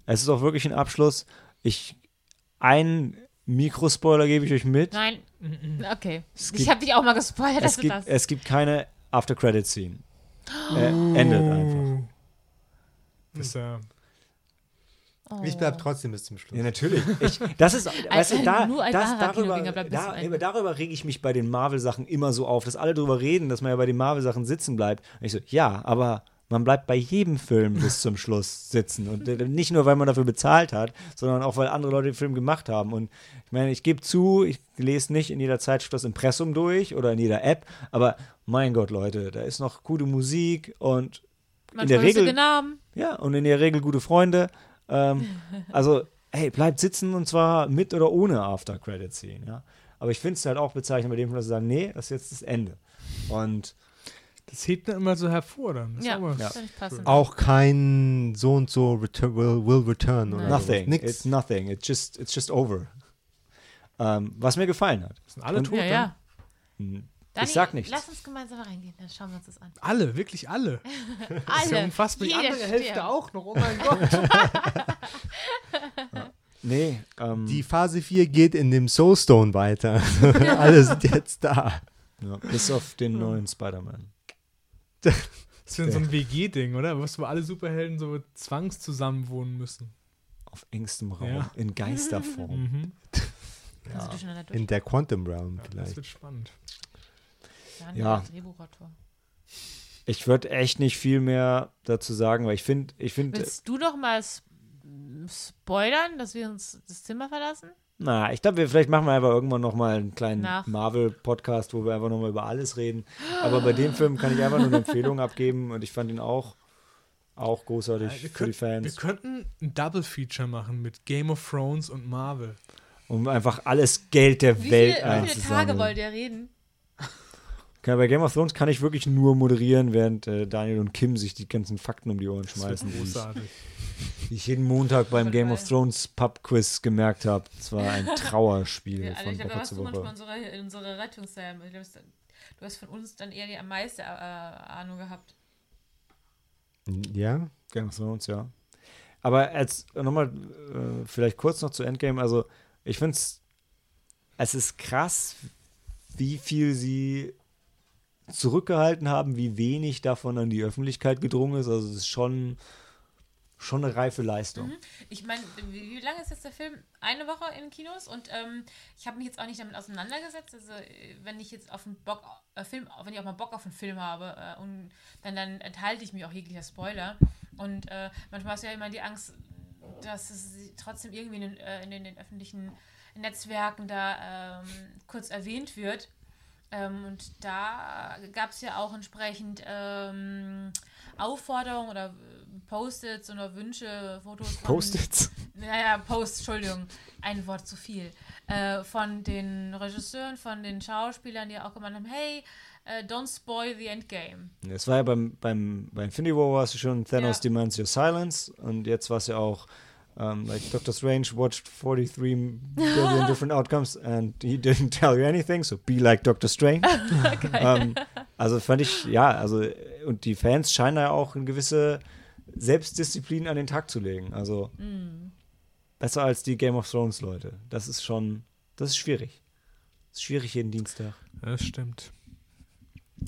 es ist auch wirklich ein Abschluss. Ich, einen Mikrospoiler gebe ich euch mit. Nein. Okay. Es ich gibt- habe dich auch mal gespoilert, dass Es du gibt, das. es gibt keine After-Credit-Scene. Äh, endet einfach. Das, äh, oh. Ich bleib trotzdem bis zum Schluss. Ja, natürlich. Ich, das ist, weißt du, da, nur ein das, darüber, Kinogänger bleibt bis da, zum Ende. darüber rege ich mich bei den Marvel-Sachen immer so auf, dass alle drüber reden, dass man ja bei den Marvel-Sachen sitzen bleibt. Und ich so, ja, aber man bleibt bei jedem Film bis zum Schluss sitzen. Und äh, nicht nur, weil man dafür bezahlt hat, sondern auch, weil andere Leute den Film gemacht haben. Und ich meine, ich gebe zu, ich lese nicht in jeder Zeitschrift das Impressum durch oder in jeder App, aber mein Gott, Leute, da ist noch gute Musik und in der Manchmal Regel ja, und in der Regel gute Freunde. Ähm, also, hey, bleibt sitzen und zwar mit oder ohne After-Credit-Scene, ja. Aber ich finde es halt auch bezeichnend bei dem, dass sie sagen, nee, das ist jetzt das Ende. Und das hebt dann immer so hervor dann. Das ist Ja. Ja. Auch kein so und so return, will, will return oder Nein. sowas. nothing. Nix. It's nothing. It's just, it's just over. Ähm, was mir gefallen hat. Sind alle Und- tot ja, ja. Dani, sag nichts. Lass uns gemeinsam reingehen, dann schauen wir uns das an. Alle, wirklich alle. Das ist ja Alle. unfassbar. Die andere Hälfte stirbt. auch noch. Oh mein Gott. Nee, ähm, Die Phase 4 geht in dem Soulstone weiter. Alle sind jetzt da. ja, bis auf den neuen Spider-Man. Das ist ja so ein WG-Ding, oder? Was, wo alle Superhelden so zwangszusammenwohnen müssen. Auf engstem Raum, Ja. in Geisterform. Mhm. Durcheinander durch. In der Quantum Realm Ja, das vielleicht. wird spannend. Dani, Ja. Drehbuchautor. Ich würde echt nicht viel mehr dazu sagen, weil ich finde, ich finde, Willst du doch mal spoilern, dass wir uns das Zimmer verlassen? Na, ich glaube, wir vielleicht machen wir einfach irgendwann noch mal einen kleinen. Marvel-Podcast, wo wir einfach noch mal über alles reden. Aber bei dem Film kann ich einfach nur eine Empfehlung abgeben und ich fand ihn auch, auch großartig Ja, wir, für die könnt, wir Fans. könnten ein Double-Feature machen mit Game of Thrones und Marvel. Um einfach alles Geld der Wie Welt viele, wie viele Tage wollt ihr reden? Okay, bei Game of Thrones kann ich wirklich nur moderieren, während äh, Daniel und Kim sich die ganzen Fakten um die Ohren Das schmeißen, ich, großartig. die ich jeden Montag beim Game of Thrones Pub-Quiz gemerkt habe. Es war ein Trauerspiel Ja, also von ich glaube, da Woche zu du manchmal Woche. unsere, unsere Rettungshelm. Ich glaub, du hast von uns dann eher die am meisten äh, Ahnung gehabt. Ja? Game of Thrones, ja. Aber als nochmal, äh, vielleicht kurz noch zu Endgame, also ich finde es, es ist krass, wie viel sie zurückgehalten haben, wie wenig davon an die Öffentlichkeit gedrungen ist. Also es ist schon, schon eine reife Leistung. Ich meine, wie, lange ist jetzt der Film? Eine Woche in Kinos und ähm, ich habe mich jetzt auch nicht damit auseinandergesetzt. Also wenn ich jetzt auf einen Bock, äh, Film, wenn ich auch mal Bock auf einen Film habe, äh, und dann, dann enthalte ich mich auch jeglicher Spoiler. Und äh, manchmal hast du ja immer die Angst, dass es trotzdem irgendwie in den, äh, in den, den öffentlichen Netzwerken da ähm, kurz erwähnt wird. Ähm, und da gab es ja auch entsprechend ähm, Aufforderungen oder äh, Post-its oder Wünsche, Fotos Post-its. naja, Post, Entschuldigung, ein Wort zu viel. Äh, von den Regisseuren, von den Schauspielern, die auch gemeint haben, hey, äh, don't spoil the endgame. Es war ja beim, beim, bei Infinity War war es schon Thanos Ja. demands your silence und jetzt war es ja auch um, like Doctor Strange watched 43 billion different outcomes and he didn't tell you anything, so be like Doctor Strange. ähm, also fand ich, ja, also und die Fans scheinen ja auch eine gewisse Selbstdisziplin an den Tag zu legen. Also besser als die Game of Thrones Leute. Das ist schon, das ist schwierig. Das ist schwierig jeden Dienstag. Das stimmt.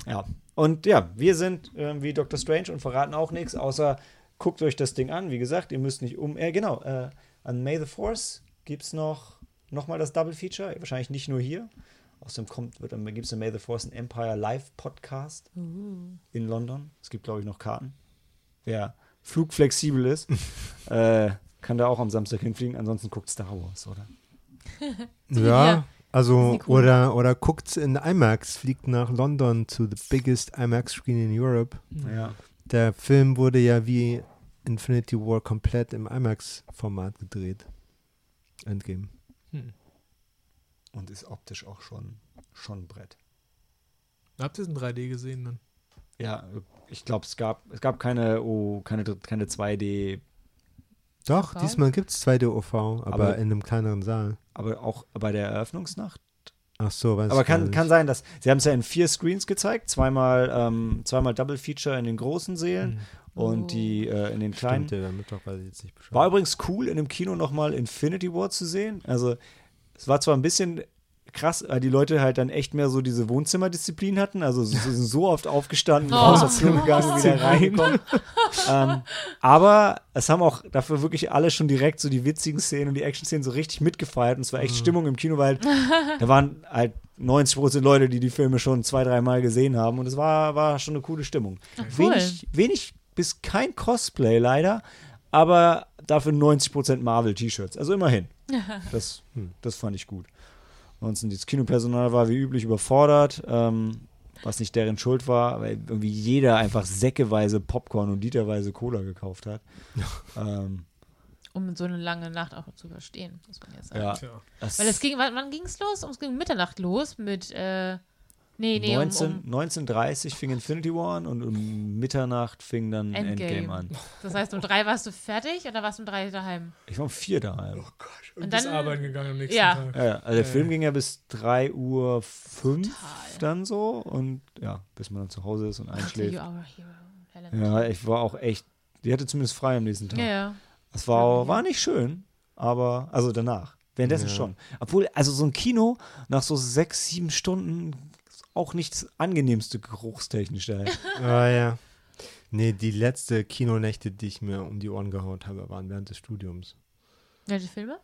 Ja. Und ja, wir sind äh, wie Doctor Strange und verraten auch nichts, außer guckt euch das Ding an. Wie gesagt, ihr müsst nicht um. Äh, genau, äh, an May the Force gibt es noch, noch mal das Double Feature. Wahrscheinlich nicht nur hier. Außerdem kommt, wird, gibt es in May the Force ein Empire Live Podcast in London. Es gibt, glaube ich, noch Karten. Wer flugflexibel ist, äh, kann da auch am Samstag hinfliegen. Ansonsten guckt Star Wars, oder? Ja, Ja. also cool. oder oder guckt's in IMAX, fliegt nach London to the biggest IMAX screen in Europe. Ja. Der Film wurde ja wie Infinity War komplett im IMAX-Format gedreht. Endgame. Hm. Und ist optisch auch schon, schon ein Brett. Habt ihr es in 3D gesehen dann? Ja, ich glaube, es gab, es gab keine, oh, keine, keine 2D, Doch, diesmal gibt's 2D OV, aber, Aber- in einem kleineren Saal. aber auch bei der Eröffnungsnacht. Ach so, weiß Aber kann, kann sein, dass sie haben es ja in vier Screens gezeigt, zweimal, ähm, zweimal Double Feature in den großen Seelen Hm. und Oh. die äh, in den kleinen. Stimmt, der Mittwoch weiß ich jetzt nicht Bescheid. War übrigens cool, in dem Kino nochmal Infinity War zu sehen. Also, es war zwar ein bisschen krass, weil die Leute halt dann echt mehr so diese Wohnzimmerdisziplin hatten. Also, sie sind so oft aufgestanden, Oh. raus aufs Klo gegangen, wieder reingekommen. ähm, aber es haben auch dafür wirklich alle schon direkt so die witzigen Szenen und die Action-Szenen so richtig mitgefeiert. Und es war echt Stimmung im Kino, weil da waren halt 90% Leute, die die Filme schon zwei, dreimal gesehen haben. Und es war, war schon eine coole Stimmung. Ach, cool. Wenig, wenig bis kein Cosplay leider, aber dafür 90% Marvel-T-Shirts. Also immerhin. Das, das fand ich gut. Ansonsten das Kinopersonal war wie üblich überfordert, ähm, was nicht deren Schuld war, weil irgendwie jeder einfach säckeweise Popcorn und literweise Cola gekauft hat. ähm, Um so eine lange Nacht auch zu überstehen, muss man jetzt sagen. ja, Weil es ging, wann, wann ging es los? Es ging Mitternacht los mit, äh, nee, nee, 19, um, um, 1930 fing Infinity War an und um Mitternacht fing dann Endgame, Endgame. an. das heißt, um drei warst du fertig oder warst du um drei daheim? Ich war um vier daheim. Und, Und bis dann- arbeiten gegangen am nächsten Ja. Tag. Ja, ja, also der Ja, Film ging ja bis 3 Uhr 5 Total. dann so und ja, bis man dann zu Hause ist und you einschläft. are a hero, Helen. Ja, ich war auch echt, die hatte zumindest frei am nächsten Tag. Ja, ja. Es war, war nicht schön, aber, also danach. Währenddessen Ja. schon. Obwohl, also so ein Kino nach so sechs, sieben Stunden auch nicht das angenehmste geruchstechnisch da. Ah ja. Nee, die letzte Kinonächte, die ich mir um die Ohren gehauen habe, waren während des Studiums. Welche Filme?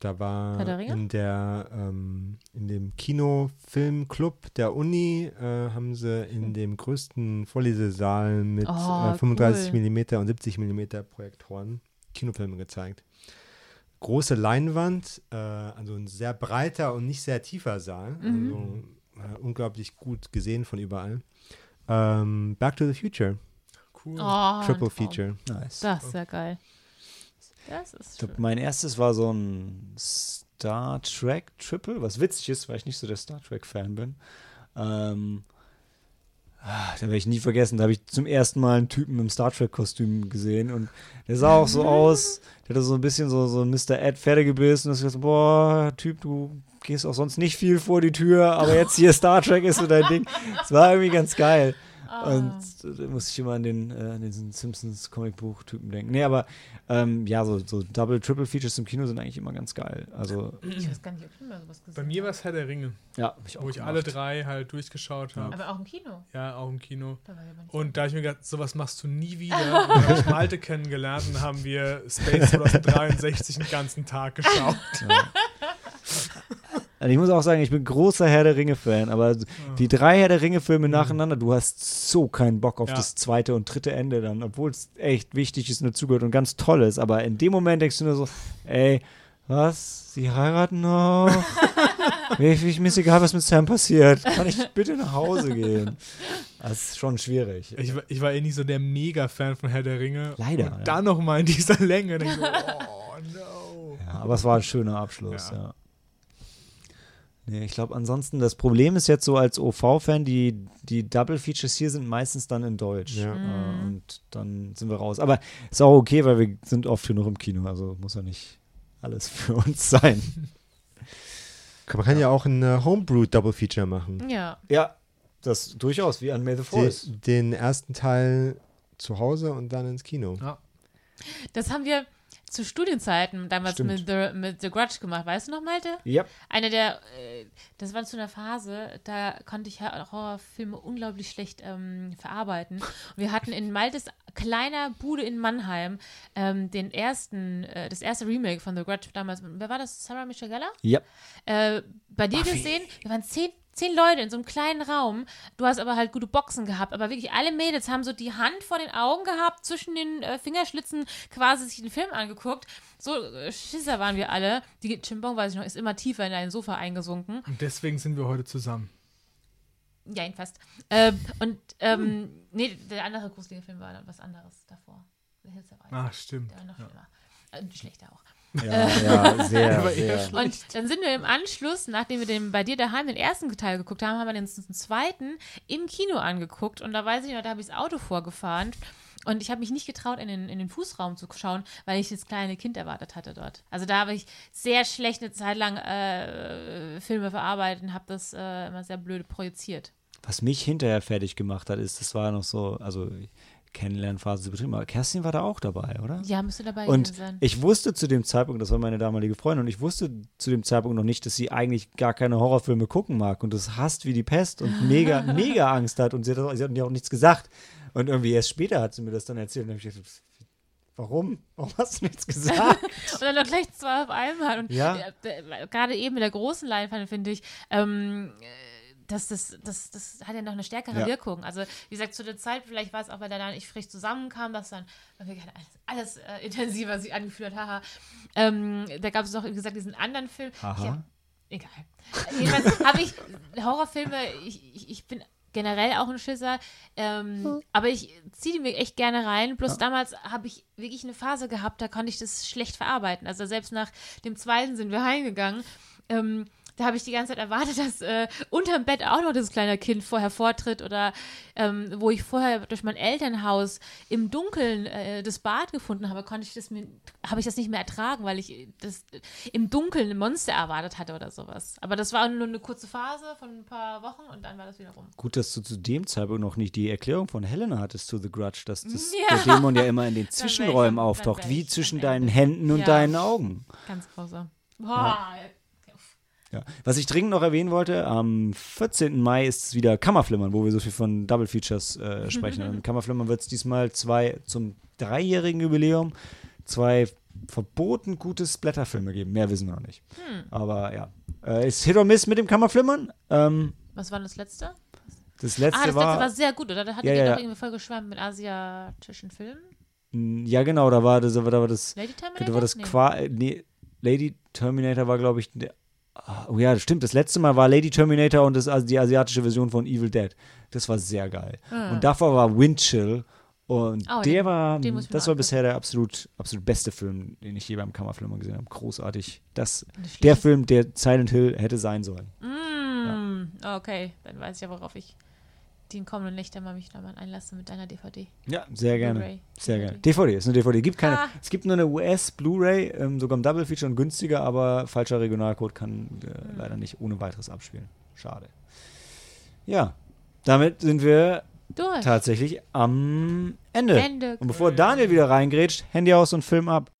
Da war in der ähm, in dem Kinofilmclub der Uni äh, haben sie in dem größten Vorlesesaal mit Oh, äh, 35 cool. mm und 70 mm Projektoren Kinofilme gezeigt. Große Leinwand, äh, also ein sehr breiter und nicht sehr tiefer Saal, Mhm. also äh, unglaublich gut gesehen von überall. Ähm, Back to the Future, Cool. Oh, Triple. Feature. Nice. Das ist ja geil. Das ist Ich glaub, schön. mein erstes war so ein Star Trek Triple, was witzig ist, weil ich nicht so der Star Trek Fan bin. Ähm, ah, da werde ich nie vergessen, da habe ich zum ersten Mal einen Typen im Star Trek Kostüm gesehen und der sah auch so aus, der hatte so ein bisschen so, so ein Mr. Ed Pferdegebiss und das gesagt, boah, Typ, du gehst auch sonst nicht viel vor die Tür, aber jetzt hier Star Trek ist so dein Ding. Es war irgendwie ganz geil. Ah. Und da muss ich immer an den, äh, an diesen Simpsons Comicbuch-Typen denken. Nee, aber ähm, ja, so, so Double, Triple Features im Kino sind eigentlich immer ganz geil. Also, ich weiß gar nicht, ob ich mal sowas gesehen Bei mir war es Herr der Ringe, ja, ich auch wo ich gemacht. alle drei halt durchgeschaut habe. Aber auch im Kino. Ja, auch im Kino. Da Und da habe ich mir gedacht, sowas machst du nie wieder. Und da habe ich Malte kennengelernt und haben wir Space 2063 den ganzen Tag geschaut. Also ich muss auch sagen, ich bin großer Herr der Ringe-Fan, aber die drei Herr der Ringe-Filme nacheinander, du hast so keinen Bock auf Ja. das zweite und dritte Ende dann, obwohl es echt wichtig ist und dazugehört und ganz toll ist. Aber in dem Moment denkst du nur so, ey, was? Sie heiraten noch? Ich mir ist egal, was mit Sam passiert. Kann ich bitte nach Hause gehen? Das ist schon schwierig. Ich, war- ich war eh nicht so der Mega-Fan von Herr der Ringe. Leider, Und ja. dann noch mal in dieser Länge. So, oh no. Ja, aber es war ein schöner Abschluss, ja. Ja. Nee, ich glaube, ansonsten, das Problem ist jetzt so als OV-Fan, die, die Double Features hier sind meistens dann in Deutsch. Ja. Äh, und dann sind wir raus. Aber ist auch okay, weil wir sind oft genug im Kino, also muss ja nicht alles für uns sein. Man kann ja auch ein äh, Homebrew Double Feature machen. Ja. Ja, das durchaus, wie an May the Force. Den, den ersten Teil zu Hause und dann ins Kino. Ja. Das haben wir zu Studienzeiten damals Stimmt. mit The, mit The Grudge gemacht. Weißt du noch, Malte? Ja, Eine der, äh, das war zu einer Phase, da konnte ich Horrorfilme unglaublich schlecht ähm, verarbeiten. Und wir hatten in Maltes kleiner Bude in Mannheim ähm, den ersten, äh, das erste Remake von The Grudge damals. Wer war das? Sarah Michelle Gellar? ja. Äh, bei dir Buffy. gesehen, wir waren zehn, zehn Leute in so einem kleinen Raum. Du hast aber halt gute Boxen gehabt. Aber wirklich alle Mädels haben so die Hand vor den Augen gehabt, zwischen den äh, Fingerschlitzen quasi sich den Film angeguckt. So äh, Schisser waren wir alle. Die Chimbong, weiß ich noch, ist immer tiefer in ein Sofa eingesunken. Und deswegen sind wir heute zusammen. Ja, ihn fast. Ähm, und, ähm, nee, der andere gruselige Film war dann was anderes davor. Ah, stimmt. Der war noch Ja. schlimmer. Äh, schlechter auch. Ja, ja, sehr, sehr. schlecht. Und dann sind wir im Anschluss, nachdem wir den bei dir daheim den ersten Teil geguckt haben, haben wir den zweiten im Kino angeguckt. Und da weiß ich noch, da habe ich das Auto vorgefahren. Und ich habe mich nicht getraut, in den, in den Fußraum zu schauen, weil ich das kleine Kind erwartet hatte dort. Also da habe ich sehr schlecht eine Zeit lang äh, Filme verarbeitet und habe das äh, immer sehr blöde projiziert. Was mich hinterher fertig gemacht hat, ist, das war noch so, also Kennenlernphase zu betrieben, aber Kerstin war da auch dabei, oder? Ja, müsste dabei Und sein. ich wusste zu dem Zeitpunkt, das war meine damalige Freundin, und ich wusste zu dem Zeitpunkt noch nicht, dass sie eigentlich gar keine Horrorfilme gucken mag und das hasst wie die Pest und mega, mega Angst hat. Und sie hat, auch- sie hat mir auch nichts gesagt. Und irgendwie erst später hat sie mir das dann erzählt. Und dann habe ich gedacht, warum? Warum hast du nichts gesagt? Und dann noch gleich zwei auf einmal. Und Ja. äh, äh, gerade eben mit der großen Leinwand, finde ich, ähm, äh, das, das, das, das hat ja noch eine stärkere Ja. Wirkung. Also, wie gesagt, zu der Zeit, vielleicht war es auch, weil dann ich frisch zusammenkam, dass dann alles, alles äh, intensiver sich angefühlt hat. Haha. Ähm, da gab es doch, wie gesagt, diesen anderen Film. Hab, egal. Jedenfalls habe ich Horrorfilme, ich, ich, ich bin generell auch ein Schisser, ähm, aber ich ziehe die mir echt gerne rein. Bloß damals habe ich wirklich eine Phase gehabt, da konnte ich das schlecht verarbeiten. Also selbst nach dem zweiten sind wir heimgegangen. Ähm, da habe ich die ganze Zeit erwartet, dass äh, unterm Bett auch noch das kleine Kind vorher vortritt oder ähm, wo ich vorher durch mein Elternhaus im Dunkeln äh, das Bad gefunden habe, konnte ich das mir, habe ich das nicht mehr ertragen, weil ich das im Dunkeln ein Monster erwartet hatte oder sowas. Aber das war nur eine kurze Phase von ein paar Wochen und dann war das wieder rum. Gut, dass du zu dem Zeitpunkt noch nicht die Erklärung von Helena hattest zu The Grudge, dass das, Ja. der Dämon ja immer in den Zwischenräumen auftaucht, wie zwischen deinen. Händen und Ja. deinen Augen. Ganz grausam. Boah. Ja. Was ich dringend noch erwähnen wollte, am 14. Mai ist es wieder Kammerflimmern, wo wir so viel von Double Features äh, sprechen. Und Kammerflimmern wird es diesmal zwei zum dreijährigen Jubiläum zwei verboten gute Splatterfilme geben. Mehr wissen wir noch nicht. Hm. Aber ja. Äh, ist Hit or Miss mit dem Kammerflimmern. Ähm, Was war das letzte? das letzte ah, das war. letzte war sehr gut, oder? Da hattet Ja, ihr ja, doch ja. irgendwie voll geschwärmt mit asiatischen Filmen. Ja, genau, da war das, da war das, Lady Terminator? da war das Nee. Qua äh, nee, Lady Terminator war, glaube ich, der, oh ja, das stimmt. Das letzte Mal war Lady Terminator und das, also die asiatische Version von Evil Dead. Das war sehr geil. Und davor war Windchill. Und Ah. Oh, der den- war, den das war bisher der absolut, absolut beste Film, den ich je beim Kammerfilmer gesehen habe. Großartig. Das, der. Film, der Silent Hill hätte sein sollen. Mm, Okay, dann weiß ich ja, worauf ich die kommenden Nächte mal mich da mal einlasse mit deiner DVD. Ja, sehr gerne. Blu-ray. Sehr gerne. DVD ist eine DVD. Gibt keine, Ah. Es gibt nur eine US Blu-ray, ähm, sogar im Double Feature und günstiger, aber falscher Regionalcode kann äh, Hm. leider nicht ohne weiteres abspielen. Schade. Ja, damit sind wir Durch. tatsächlich am Ende. Ende. Und bevor Daniel wieder reingrätscht, Handy aus und Film ab.